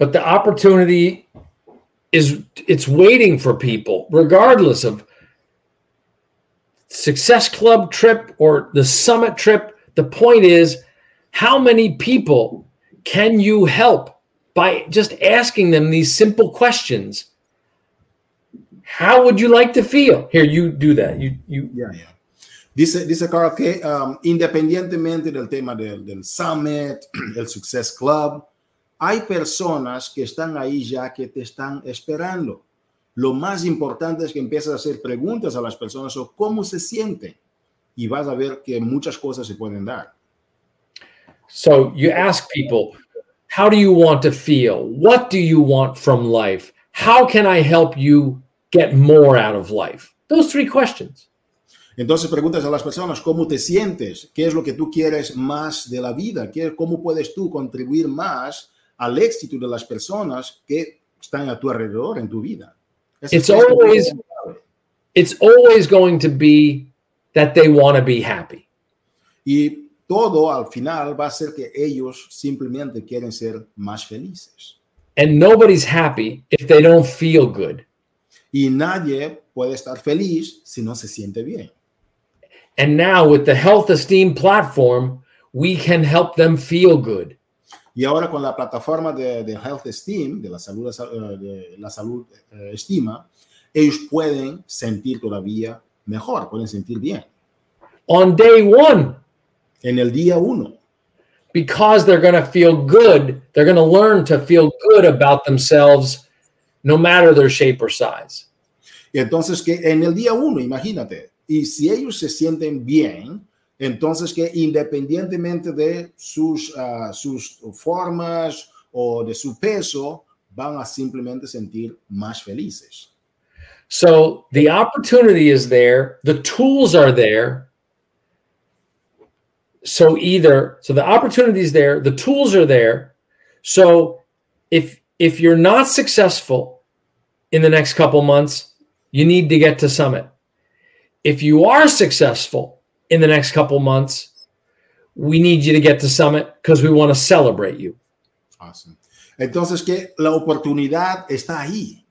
but the opportunity is it's waiting for people regardless of success club trip or the summit trip the point is how many people can you help by just asking them these simple questions how would you like to feel here you do that you you yeah, ya. Dice, dice Carl que um, independientemente del tema del, del Summit, *clears throat* el Success Club, hay personas que están ahí ya que te están esperando. Lo más importante es que empieces a hacer preguntas a las personas o cómo se sienten y vas a ver que muchas cosas se pueden dar. So you ask people, how do you want to feel? What do you want from life? How can I help you get more out of life? Those three questions. Entonces preguntas a las personas cómo te sientes, qué es lo que tú quieres más de la vida, ¿Qué, cómo puedes tú contribuir más al éxito de las personas que están a tu alrededor en tu vida. It's always-. It's always going to be that they want to be happy. Y todo al final va a ser que ellos simplemente quieren ser más felices. And nobody's happy if they don't feel good. Y nadie puede estar feliz si no se siente bien. And now with the health esteem platform, we can help them feel good. Y ahora con la plataforma de, de Health Esteem, de la salud, eh, de la salud eh, estima, ellos pueden sentir todavía mejor, pueden sentir bien. On day one, En el día uno, because they're going to feel good, they're going to learn to feel good about themselves no matter their shape or size. Y entonces que en el día uno, imagínate, y si ellos se sienten bien, entonces que independientemente de sus, ah, sus formas o de su peso, van a simplemente sentir más felices. So the opportunity is there, the tools are there. So either so the opportunity is there, the tools are there. So if if you're not successful in the next couple months, you need to get to summit. If you are successful in the next couple months, we need you to get to summit because we want to celebrate you. Awesome. Entonces que la oportunidad está ahí.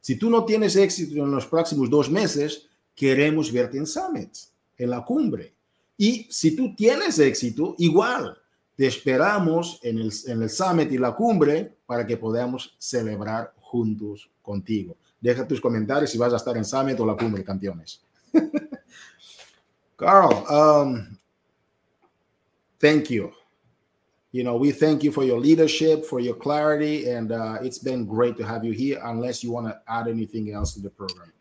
Si tú no tienes éxito en los próximos dos meses, queremos verte en Summit, en la cumbre. Y si tú tienes éxito, igual, te esperamos en el, en el Summit y la cumbre para que podamos celebrar juntos contigo. Deja tus comentarios si vas a estar en Summit o la cumbre, campeones. *laughs* Carl, um, thank you. You know, we thank you for your leadership, for your clarity, and uh, it's been great to have you here. Unless you want to add anything else to the program.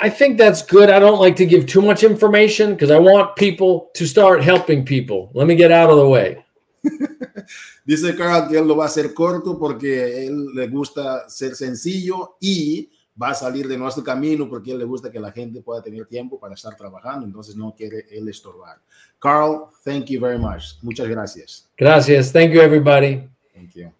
I think that's good. I don't like to give too much information because I want people to start helping people. Let me get out of the way. *laughs* Dice Carl que él lo va a hacer corto porque él le gusta ser sencillo y va a salir de nuestro camino porque a él le gusta que la gente pueda tener tiempo para estar trabajando, entonces no quiere él estorbar. Carl, thank you very much. Muchas gracias. Gracias. Thank you, everybody. Thank you.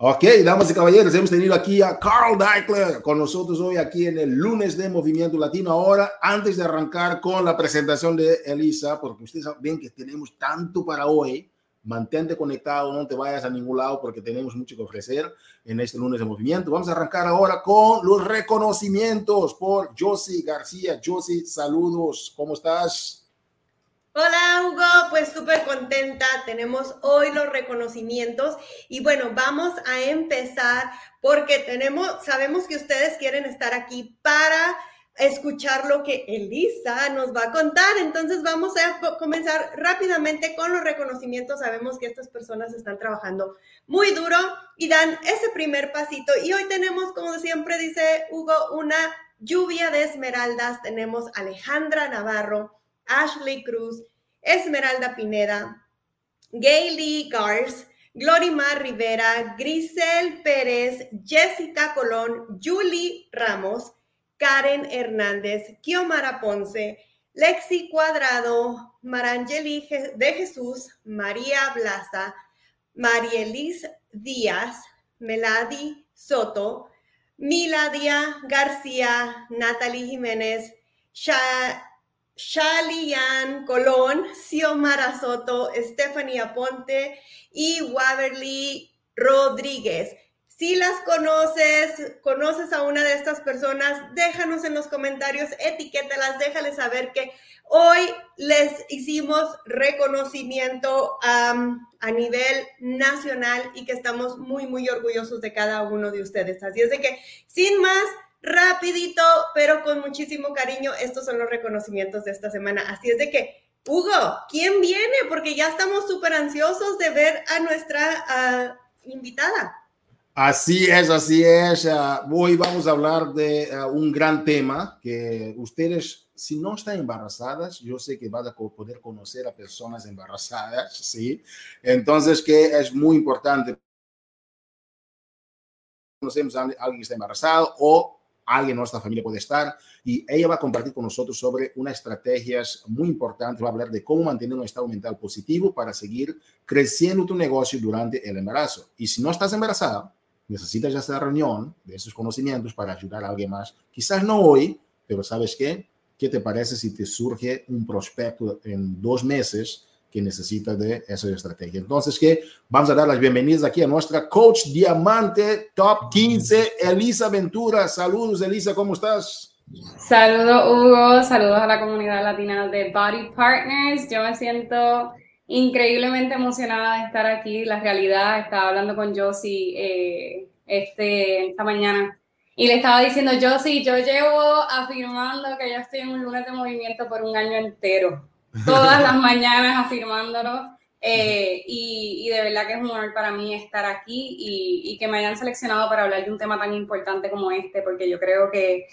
Ok, damas y caballeros, hemos tenido aquí a Carl Deichler con nosotros hoy aquí en el lunes de Movimiento Latino. Ahora, antes de arrancar con la presentación de Elisa, porque ustedes ven que tenemos tanto para hoy, mantente conectado, no te vayas a ningún lado porque tenemos mucho que ofrecer en este lunes de movimiento. Vamos a arrancar ahora con los reconocimientos por Josie García. Josie, saludos, ¿cómo estás? Hola Hugo, pues súper contenta. Tenemos hoy los reconocimientos y bueno, vamos a empezar porque tenemos, sabemos que ustedes quieren estar aquí para escuchar lo que Elisa nos va a contar. Entonces vamos a comenzar rápidamente con los reconocimientos. Sabemos que estas personas están trabajando muy duro y dan ese primer pasito. Y hoy tenemos, como siempre dice Hugo, una lluvia de esmeraldas. Tenemos Alejandra Navarro, Ashley Cruz, Esmeralda Pineda, Gayle Gars, Glorimar Rivera, Grisel Pérez, Jessica Colón, Julie Ramos, Karen Hernández, Kiomara Ponce, Lexi Cuadrado, Marangeli de Jesús, María Blasa, Marielis Díaz, Meladi Soto, Miladia García, Natalie Jiménez, Shalian Colón, Xiomara Soto, Estefanía Ponte y Waverly Rodríguez. Si las conoces, conoces a una de estas personas, déjanos en los comentarios, etiquétalas, déjales saber que hoy les hicimos reconocimiento a nivel nacional y que estamos muy, muy orgullosos de cada uno de ustedes. Así es de que, sin más, rapidito, pero con muchísimo cariño, estos son los reconocimientos de esta semana. Así es de que, Hugo, ¿quién viene? Porque ya estamos súper ansiosos de ver a nuestra ah, invitada. Así es, así es. Ah, hoy vamos a hablar de ah, un gran tema que ustedes, si no están embarazadas, yo sé que van a poder conocer a personas embarazadas, ¿sí? Entonces, que es muy importante. Conocemos a alguien que está embarazado o alguien de nuestra familia puede estar y ella va a compartir con nosotros sobre unas estrategias muy importantes, va a hablar de cómo mantener un estado mental positivo para seguir creciendo tu negocio durante el embarazo. Y si no estás embarazada, necesitas esa reunión de esos conocimientos para ayudar a alguien más. Quizás no hoy, pero ¿sabes qué? ¿Qué te parece si te surge un prospecto en dos meses que necesita de esa estrategia? Entonces, ¿qué? Vamos a dar las bienvenidas aquí a nuestra coach diamante top 15, Elisa Ventura. Saludos, Elisa, ¿cómo estás? Saludos, Hugo. Saludos a la comunidad latina de Body Partners. Yo me siento increíblemente emocionada de estar aquí. La realidad, estaba hablando con Josie eh, este, esta mañana y le estaba diciendo, Josie, yo llevo afirmando que yo estoy en un lunes de movimiento por un año entero. Todas las mañanas afirmándolo. Eh, y, y, de verdad que es un honor para mí estar aquí y, y que me hayan seleccionado para hablar de un tema tan importante como este, porque yo creo que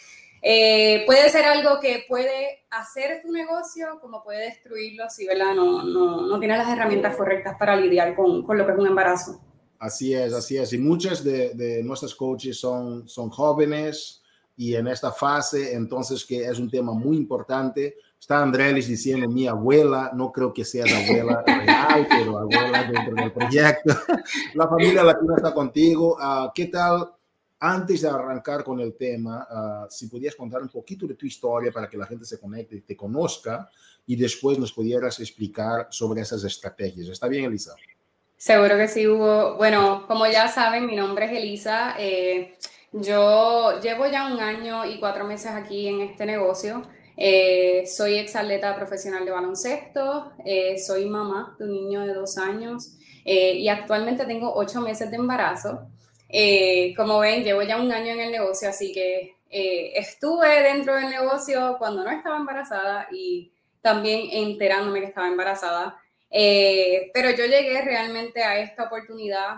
eh, puede ser algo que puede hacer tu negocio como puede destruirlo si ¿verdad? No, no, no tienes las herramientas correctas para lidiar con, con, lo que es un embarazo. Así es, así es. Y muchos de, de nuestros coaches son, son jóvenes y en esta fase, entonces que es un tema muy importante. Está Andrés diciendo mi abuela, no creo que sea la abuela *laughs* real, pero abuela dentro del proyecto. *laughs* La familia latina está contigo. Uh, ¿Qué tal? Antes de arrancar con el tema, uh, si podías contar un poquito de tu historia para que la gente se conecte te conozca y después nos pudieras explicar sobre esas estrategias. ¿Está bien, Elisa? Seguro que sí, Hugo. Bueno, como ya saben, mi nombre es Elisa. Eh, yo llevo ya un año y cuatro meses aquí en este negocio. Eh, soy exatleta profesional de baloncesto, eh, soy mamá de un niño de dos años eh, y actualmente tengo ocho meses de embarazo. Como ven, llevo ya un año en el negocio, así que estuve dentro del negocio cuando no estaba embarazada y también enterándome que estaba embarazada. pero yo llegué realmente a esta oportunidad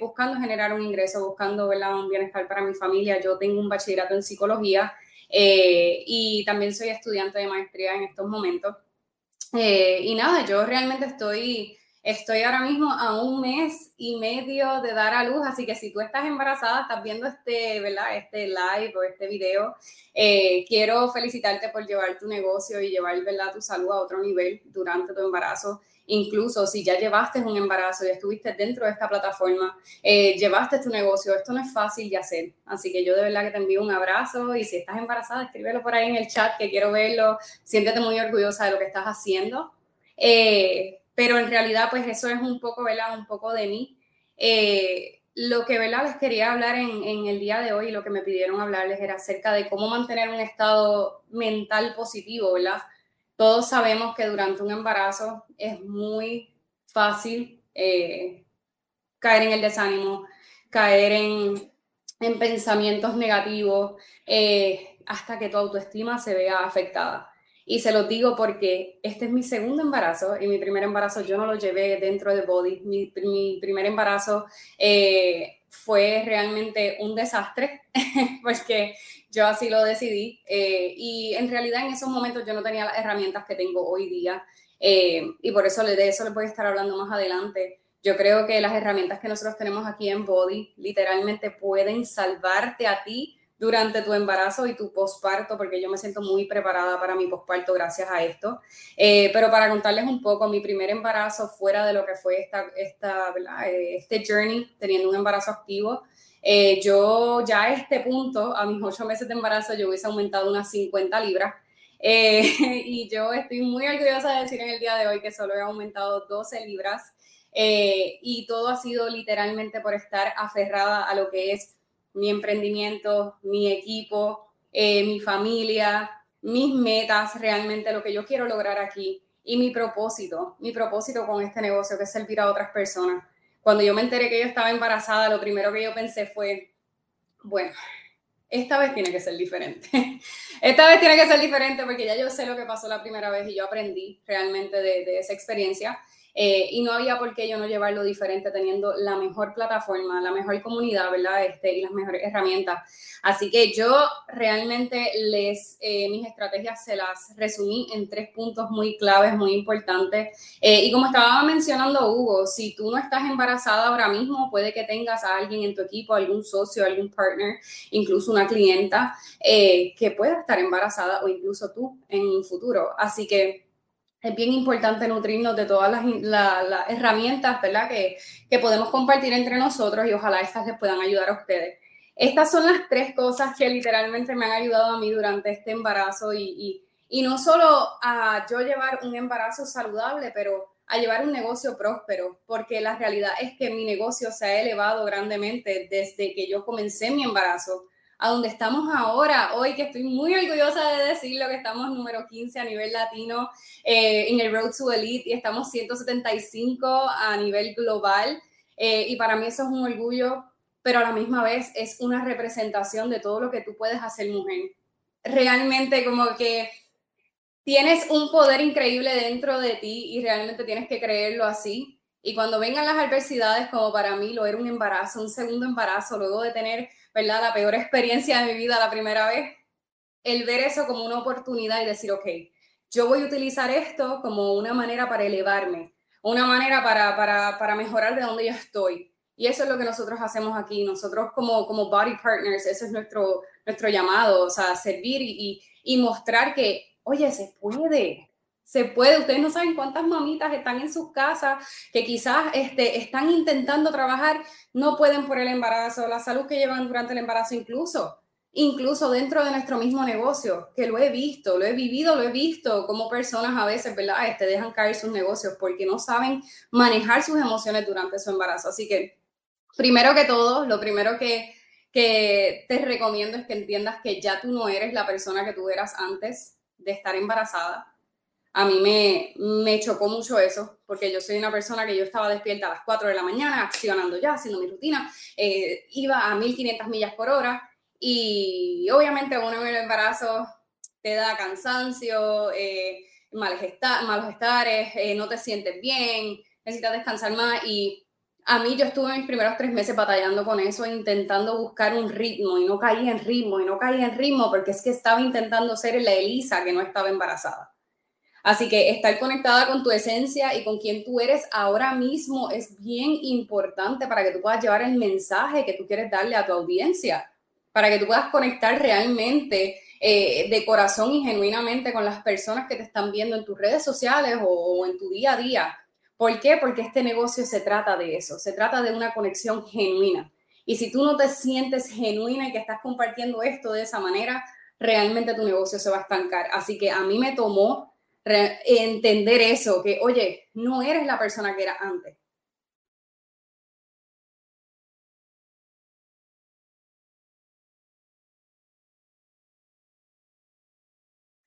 buscando generar un ingreso, buscando un bienestar para mi familia. Yo tengo un bachillerato en psicología eh, y también soy estudiante de maestría en estos momentos. Eh, y nada, yo realmente estoy, estoy ahora mismo a un mes y medio de dar a luz, así que si tú estás embarazada, estás viendo este, ¿verdad? este live o este video, eh, quiero felicitarte por llevar tu negocio y llevar ¿verdad? tu salud a otro nivel durante tu embarazo incluso si ya llevaste un embarazo y estuviste dentro de esta plataforma, eh, llevaste tu negocio, esto no es fácil de hacer. Así que yo de verdad que te envío un abrazo y si estás embarazada, escríbelo por ahí en el chat que quiero verlo. Siéntete muy orgullosa de lo que estás haciendo. Eh, pero en realidad, pues eso es un poco, ¿verdad? Un poco de mí. Eh, lo que ¿verdad? les quería hablar en, el día de hoy, lo que me pidieron hablarles era acerca de cómo mantener un estado mental positivo, ¿verdad? Todos sabemos que durante un embarazo es muy fácil eh, caer en el desánimo, caer en, pensamientos negativos, eh, hasta que tu autoestima se vea afectada. Y se lo digo porque este es mi segundo embarazo y mi primer embarazo yo no lo llevé dentro de Body. Mi, primer embarazo eh, fue realmente un desastre *laughs* porque yo así lo decidí eh, y en realidad en esos momentos yo no tenía las herramientas que tengo hoy día eh, y por eso de eso les voy a estar hablando más adelante. Yo creo que las herramientas que nosotros tenemos aquí en Body literalmente pueden salvarte a ti durante tu embarazo y tu posparto, porque yo me siento muy preparada para mi posparto gracias a esto. Eh, pero para contarles un poco, mi primer embarazo fuera de lo que fue esta, esta eh, este journey, teniendo un embarazo activo, eh, yo ya a este punto, a mis ocho meses de embarazo, yo hubiese aumentado unas 50 libras. *laughs* y yo estoy muy orgullosa de decir en el día de hoy que solo he aumentado 12 libras. y todo ha sido literalmente por estar aferrada a lo que es mi emprendimiento, mi equipo, eh, mi familia, mis metas, realmente lo que yo quiero lograr aquí y mi propósito, mi propósito con este negocio que es servir a otras personas. Cuando yo me enteré que yo estaba embarazada, lo primero que yo pensé fue, bueno, esta vez tiene que ser diferente. *laughs* esta vez tiene que ser diferente porque ya yo sé lo que pasó la primera vez y yo aprendí realmente de, de esa experiencia. Eh, y no había por qué yo no llevarlo diferente teniendo la mejor plataforma, la mejor comunidad, ¿verdad? Este, y las mejores herramientas. Así que yo realmente les, eh, mis estrategias se las resumí en tres puntos muy claves, muy importantes. Eh, y como estaba mencionando Hugo, si tú no estás embarazada ahora mismo, puede que tengas a alguien en tu equipo, algún socio, algún partner, incluso una clienta que pueda estar embarazada o incluso tú en un futuro. Así que es bien importante nutrirnos de todas las, herramientas ¿verdad? Que, que, podemos compartir entre nosotros y ojalá estas les puedan ayudar a ustedes. Estas son las tres cosas que literalmente me han ayudado a mí durante este embarazo y, y, y no solo a yo llevar un embarazo saludable, pero a llevar un negocio próspero, porque la realidad es que mi negocio se ha elevado grandemente desde que yo comencé mi embarazo a donde estamos ahora, hoy que estoy muy orgullosa de decirlo, que estamos número 15 a nivel latino eh, en el Road to Elite y estamos 175 a nivel global. Eh, y para mí eso es un orgullo, pero a la misma vez es una representación de todo lo que tú puedes hacer, mujer. Realmente como que tienes un poder increíble dentro de ti y realmente tienes que creerlo así. Y cuando vengan las adversidades, como para mí lo era un embarazo, un segundo embarazo, luego de tener ¿verdad? La peor experiencia de mi vida la primera vez, el ver eso como una oportunidad y decir, ok, yo voy a utilizar esto como una manera para elevarme, una manera para, para, para mejorar de donde yo estoy. Y eso es lo que nosotros hacemos aquí. Nosotros como, como body partners, ese es nuestro, nuestro llamado, o sea, servir y, y, mostrar que, oye, se puede, se puede. Ustedes no saben cuántas mamitas están en sus casas que quizás este, están intentando trabajar, no pueden por el embarazo, la salud que llevan durante el embarazo incluso. Incluso dentro de nuestro mismo negocio, que lo he visto, lo he vivido, lo he visto, como personas a veces, ¿verdad? Este, dejan caer sus negocios porque no saben manejar sus emociones durante su embarazo. Así que, primero que todo, lo primero que, que te recomiendo es que entiendas que ya tú no eres la persona que tú eras antes de estar embarazada. A mí me, me chocó mucho eso, porque yo soy una persona que yo estaba despierta a las 4 de la mañana, accionando ya, haciendo mi rutina, eh, iba a 1500 millas por hora y obviamente uno en el embarazo te da cansancio, eh, malos estares, eh, no te sientes bien, necesitas descansar más y a mí yo estuve mis primeros tres meses batallando con eso, intentando buscar un ritmo y no caía en ritmo y no caía en ritmo porque es que estaba intentando ser la Elisa que no estaba embarazada. Así que estar conectada con tu esencia y con quien tú eres ahora mismo es bien importante para que tú puedas llevar el mensaje que tú quieres darle a tu audiencia, para que tú puedas conectar realmente eh, de corazón y genuinamente con las personas que te están viendo en tus redes sociales o en tu día a día ¿Por qué? Porque este negocio se trata de eso, se trata de una conexión genuina. Y si tú no te sientes genuina y que estás compartiendo esto de esa manera, realmente tu negocio se va a estancar. Así que a mí me tomó entender eso, que oye, no eres la persona que era antes.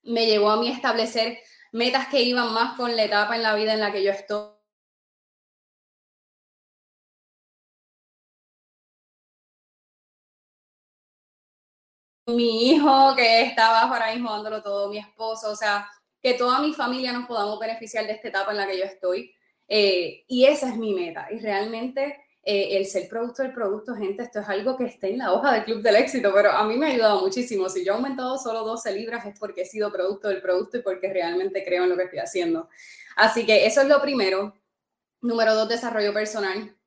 Me llevó a mí establecer metas que iban más con la etapa en la vida en la que yo estoy mi hijo que está ahora mismo dándolo todo, mi esposo, o sea, que toda mi familia nos podamos beneficiar de esta etapa en la que yo estoy. Eh, y esa es mi meta. Y realmente eh, el ser producto del producto, gente, esto es algo que está en la hoja del Club del Éxito, pero a mí me ha ayudado muchísimo. Si yo he aumentado solo 12 libras es porque he sido producto del producto y porque realmente creo en lo que estoy haciendo. Así que eso es lo primero. Número dos, desarrollo personal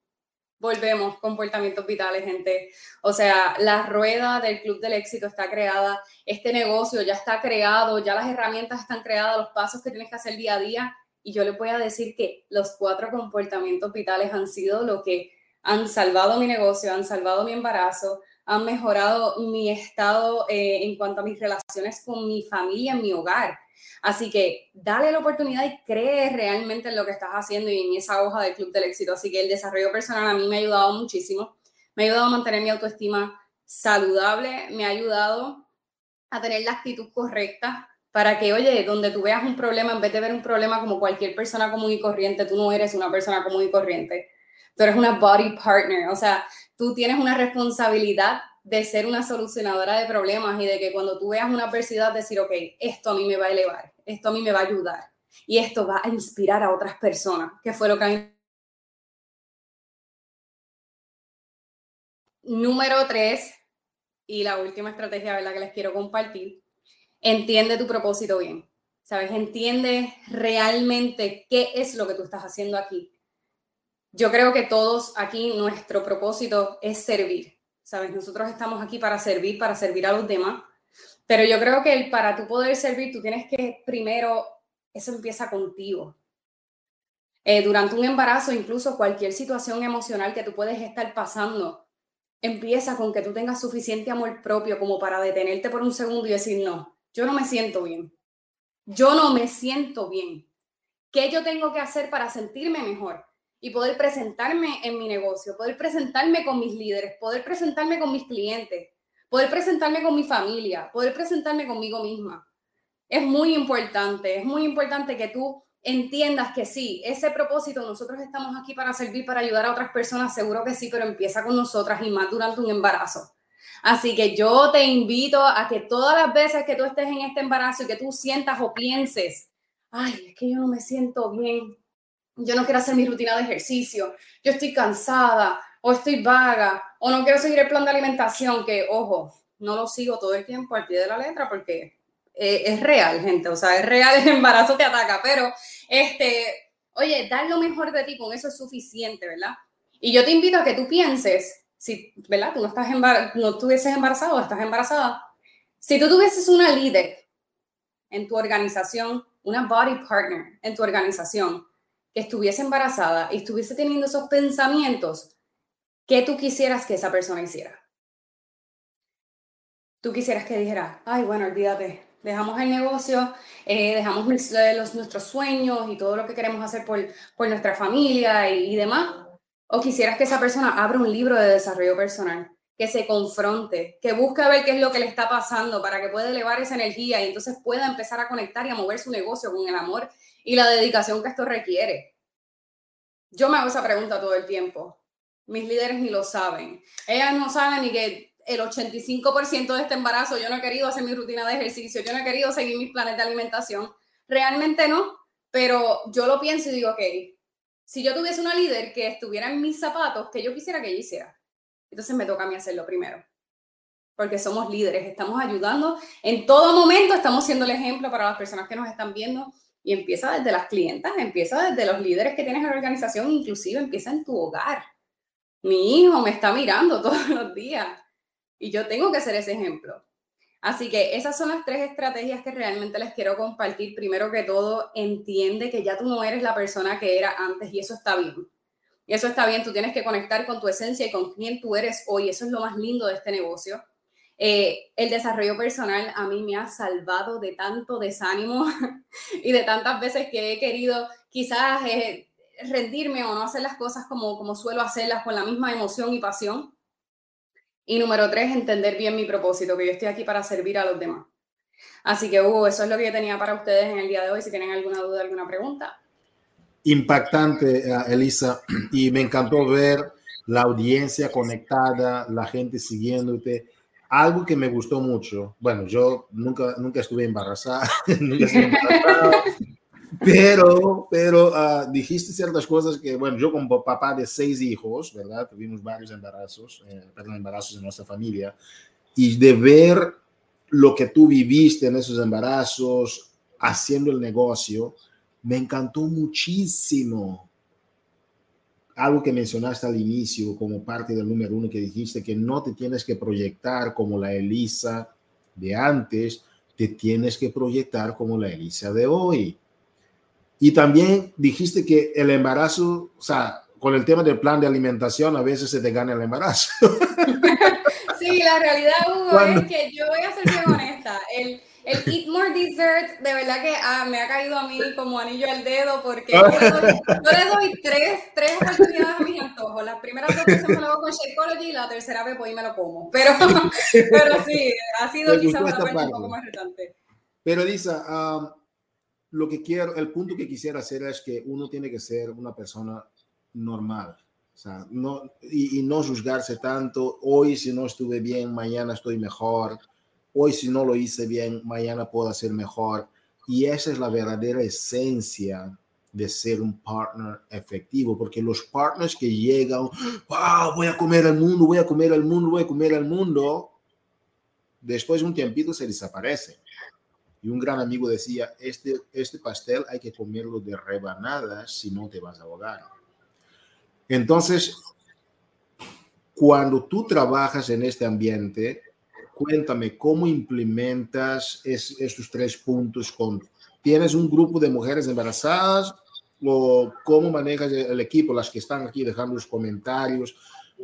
volvemos, comportamientos vitales, gente. O sea, la rueda del Club del Éxito está creada, este negocio ya está creado, ya las herramientas están creadas, los pasos que tienes que hacer día a día. Y yo le voy a decir que los cuatro comportamientos vitales han sido lo que han salvado mi negocio, han salvado mi embarazo, han mejorado mi estado eh, en cuanto a mis relaciones con mi familia, en mi hogar. Así que dale la oportunidad y cree realmente en lo que estás haciendo y en esa hoja del Club del Éxito. Así que el desarrollo personal a mí me ha ayudado muchísimo. Me ha ayudado a mantener mi autoestima saludable, me ha ayudado a tener la actitud correcta para que, oye, donde tú veas un problema, en vez de ver un problema como cualquier persona común y corriente, tú no eres una persona común y corriente. Tú eres una body partner, o sea, tú tienes una responsabilidad de ser una solucionadora de problemas y de que cuando tú veas una adversidad decir, ok, esto a mí me va a elevar, esto a mí me va a ayudar y esto va a inspirar a otras personas, que fue lo que a mí... Número tres, y la última estrategia ¿verdad? que les quiero compartir, entiende tu propósito bien, ¿sabes? Entiende realmente qué es lo que tú estás haciendo aquí. Yo creo que todos aquí nuestro propósito es servir ¿sabes? Nosotros estamos aquí para servir, para servir a los demás, pero yo creo que el, para tú poder servir, tú tienes que primero, eso empieza contigo. Eh, durante un embarazo, incluso cualquier situación emocional que tú puedes estar pasando, empieza con que tú tengas suficiente amor propio como para detenerte por un segundo y decir, no, yo no me siento bien. Yo no me siento bien. ¿Qué yo tengo que hacer para sentirme mejor? Y poder presentarme en mi negocio, poder presentarme con mis líderes, poder presentarme con mis clientes, poder presentarme con mi familia, poder presentarme conmigo misma. Es muy importante, es muy importante que tú entiendas que sí, ese propósito, nosotros estamos aquí para servir, para ayudar a otras personas, seguro que sí, pero empieza con nosotras y más durante un embarazo. Así que yo te invito a que todas las veces que tú estés en este embarazo y que tú sientas o pienses, ay, es que yo no me siento bien, yo no quiero hacer mi rutina de ejercicio, yo estoy cansada o estoy vaga o no quiero seguir el plan de alimentación, que ojo, no lo sigo todo el tiempo al pie de la letra porque eh, es real, gente, o sea, es real, *laughs* el embarazo te ataca, pero este, oye, dar lo mejor de ti, con eso es suficiente, ¿verdad? Y yo te invito a que tú pienses, si, ¿verdad? Tú no, estás no estuvieses embarazado estás embarazada, si tú tuvieses una líder en tu organización, una body partner en tu organización, que estuviese embarazada y estuviese teniendo esos pensamientos, ¿qué tú quisieras que esa persona hiciera? Tú quisieras que dijera, ay, bueno, olvídate, dejamos el negocio, eh, dejamos los, nuestros sueños y todo lo que queremos hacer por, por nuestra familia y, y demás. O quisieras que esa persona abra un libro de desarrollo personal, que se confronte, que busque ver qué es lo que le está pasando para que pueda elevar esa energía y entonces pueda empezar a conectar y a mover su negocio con el amor y la dedicación que esto requiere. Yo me hago esa pregunta todo el tiempo. Mis líderes ni lo saben. Ellas no saben ni que el 85% de este embarazo yo no he querido hacer mi rutina de ejercicio, yo no he querido seguir mis planes de alimentación. Realmente no, pero yo lo pienso y digo, ok, si yo tuviese una líder que estuviera en mis zapatos, que yo quisiera que ella hiciera. Entonces me toca a mí hacerlo primero. Porque somos líderes, estamos ayudando en todo momento, estamos siendo el ejemplo para las personas que nos están viendo y empieza desde las clientas, empieza desde los líderes que tienes en la organización, inclusive empieza en tu hogar. Mi hijo me está mirando *laughs* todos los días y yo tengo que ser ese ejemplo. Así que esas son las tres estrategias que realmente les quiero compartir. Primero que todo, entiende que ya tú no eres la persona que era antes y eso está bien. Eso está bien, tú tienes que conectar con tu esencia y con quién tú eres hoy. Eso es lo más lindo de este negocio. Eh, el desarrollo personal a mí me ha salvado de tanto desánimo *laughs* y de tantas veces que he querido quizás eh, rendirme o no hacer las cosas como, como suelo hacerlas con la misma emoción y pasión. Y número tres, entender bien mi propósito, que yo estoy aquí para servir a los demás. Así que, Hugo, eso es lo que yo tenía para ustedes en el día de hoy. Si tienen alguna duda, alguna pregunta. Impactante, eh, Elisa, y me encantó ver la audiencia conectada, la gente siguiéndote algo que me gustó mucho, bueno, yo nunca, nunca estuve embarazada, *laughs* *laughs* pero, pero uh, dijiste ciertas cosas que, bueno, yo como papá de seis hijos, ¿verdad? Tuvimos varios embarazos, eh, perdón, embarazos en nuestra familia, y de ver lo que tú viviste en esos embarazos, haciendo el negocio, me encantó muchísimo algo que mencionaste al inicio como parte del número uno que dijiste, que no te tienes que proyectar como la Elisa de antes, te tienes que proyectar como la Elisa de hoy. Y también dijiste que el embarazo, o sea, con el tema del plan de alimentación, a veces se te gana el embarazo. *laughs* Sí, la realidad, Hugo, es que yo voy a ser bien honesta. El, el *laughs* Eat More Dessert, de verdad que ah, me ha caído a mí como anillo al dedo porque yo le doy, tres, tres oportunidades a mis antojos. Las primeras dos veces me lo hago con Shakeology y la tercera vez voy y me lo como. Pero, *laughs* pero sí, ha sido quizás una parte un poco más retante. Pero Lisa, um, lo que quiero, el punto que quisiera hacer es que uno tiene que ser una persona normal. O sea, no, y, y no juzgarse tanto, hoy si no estuve bien, mañana estoy mejor hoy si no lo hice bien, mañana puedo hacer mejor. Y esa es la verdadera esencia de ser un partner efectivo, porque los partners que llegan, wow, voy a comer al mundo, voy a comer al mundo, voy a comer al mundo, después de un tiempito se desaparecen. Y un gran amigo decía, este, este pastel hay que comerlo de rebanadas si no te vas a ahogar. Entonces, cuando tú trabajas en este ambiente, cuéntame cómo implementas estos tres puntos tienes un grupo de mujeres embarazadas o cómo manejas el equipo, las que están aquí dejando los comentarios,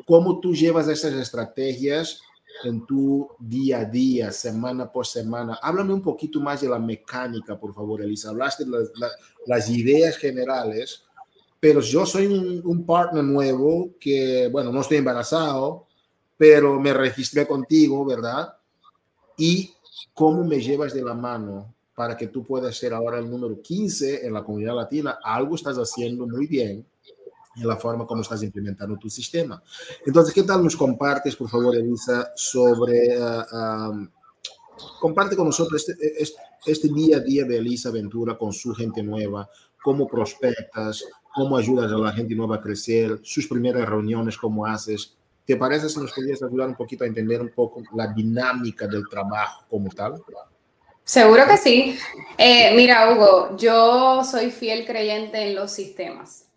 cómo tú llevas esas estrategias en tu día a día, semana por semana. Háblame un poquito más de la mecánica, por favor, Elisa. Hablaste de las, ideas generales, pero yo soy un, un partner nuevo que, bueno, no estoy embarazado, pero me registré contigo, ¿verdad? Y cómo me llevas de la mano para que tú puedas ser ahora el número 15 en la comunidad latina. Algo estás haciendo muy bien en la forma como estás implementando tu sistema. Entonces, ¿qué tal nos compartes, por favor, Elisa, sobre... Uh, comparte con nosotros este, este, este, día a día de Elisa Ventura con su gente nueva, cómo prospectas, cómo ayudas a la gente nueva a crecer, sus primeras reuniones, cómo haces, ¿Te parece si nos podrías ayudar un poquito a entender un poco la dinámica del trabajo como tal? Seguro que sí. Eh, mira, Hugo, yo soy fiel creyente en los sistemas.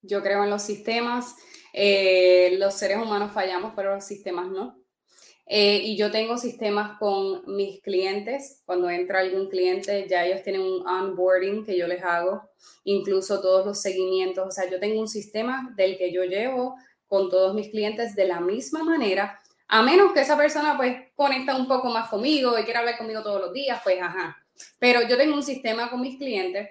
Yo creo en los sistemas. Eh, los seres humanos fallamos, pero los sistemas no. Eh, y yo tengo sistemas con mis clientes. Cuando entra algún cliente, ya ellos tienen un onboarding que yo les hago, incluso todos los seguimientos. O sea, yo tengo un sistema del que yo llevo con todos mis clientes de la misma manera, a menos que esa persona pues conecta un poco más conmigo y quiera hablar conmigo todos los días, pues ajá. Pero yo tengo un sistema con mis clientes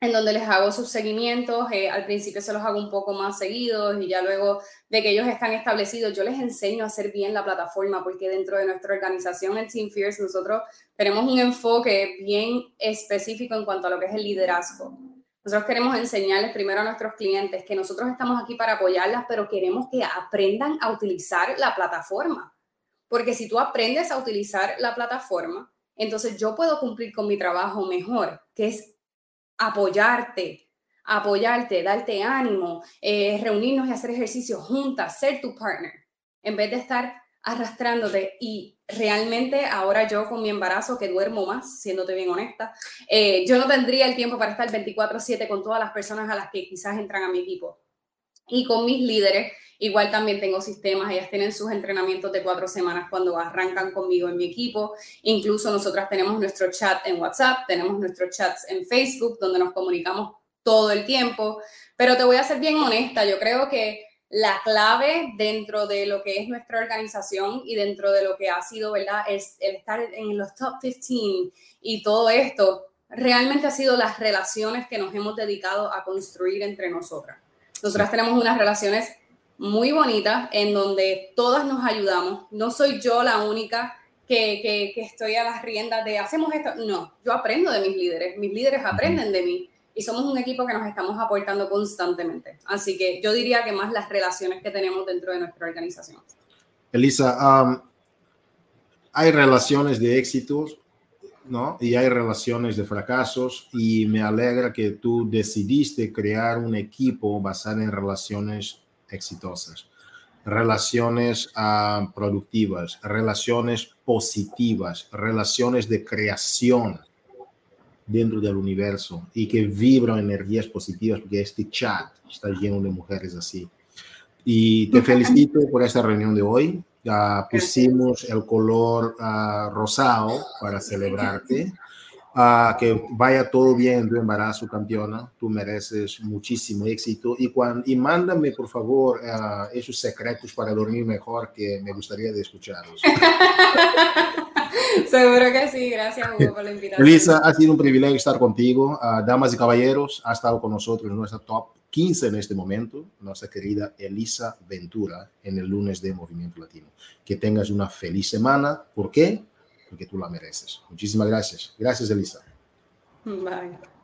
en donde les hago sus seguimientos. Eh, al principio se los hago un poco más seguidos y ya luego de que ellos están establecidos, yo les enseño a hacer bien la plataforma porque dentro de nuestra organización, en Team Fierce, nosotros tenemos un enfoque bien específico en cuanto a lo que es el liderazgo. Nosotros queremos enseñarles primero a nuestros clientes que nosotros estamos aquí para apoyarlas, pero queremos que aprendan a utilizar la plataforma. Porque si tú aprendes a utilizar la plataforma, entonces yo puedo cumplir con mi trabajo mejor, que es apoyarte, apoyarte, darte ánimo, eh, reunirnos y hacer ejercicio juntas, ser tu partner, en vez de estar arrastrándote. Y realmente ahora yo con mi embarazo, que duermo más, siéndote bien honesta, eh, yo no tendría el tiempo para estar 24/7 con todas las personas a las que quizás entran a mi equipo. Y con mis líderes, Igual también tengo sistemas, ellas tienen sus entrenamientos de cuatro semanas cuando arrancan conmigo en mi equipo. Incluso nosotras tenemos nuestro chat en WhatsApp, tenemos nuestros chats en Facebook, donde nos comunicamos todo el tiempo. Pero te voy a ser bien honesta, yo creo que la clave dentro de lo que es nuestra organización y dentro de lo que ha sido, ¿verdad? Es el estar en los top 15 y todo esto, realmente ha sido las relaciones que nos hemos dedicado a construir entre nosotras. Nosotras tenemos unas relaciones muy bonita en donde todas nos ayudamos. No soy yo la única que, que, estoy a las riendas de hacemos esto. No, yo aprendo de mis líderes, mis líderes aprenden de mí y somos un equipo que nos estamos aportando constantemente. Así que yo diría que más las relaciones que tenemos dentro de nuestra organización. Elisa, hay relaciones de éxitos, ¿no? Y hay relaciones de fracasos y me alegra que tú decidiste crear un equipo basado en relaciones exitosas, relaciones uh, productivas, relaciones positivas, relaciones de creación dentro del universo y que vibran energías positivas porque este chat está lleno de mujeres así. Y te felicito por esta reunión de hoy. Uh, pusimos el color uh, rosado para celebrarte que vaya todo bien en tu embarazo, campeona. Tú mereces muchísimo éxito. Y, cuando, y mándame, por favor, esos secretos para dormir mejor que me gustaría de escucharlos. *laughs* *laughs* Seguro que sí. Gracias, Hugo, por la invitación. Lisa, ha sido un privilegio estar contigo. damas y caballeros, ha estado con nosotros en nuestra top 15 en este momento, nuestra querida Elisa Ventura en el lunes de Movimiento Latino. Que tengas una feliz semana. ¿Por qué? porque tú la mereces. Muchísimas gracias. Gracias, Elisa. Bye.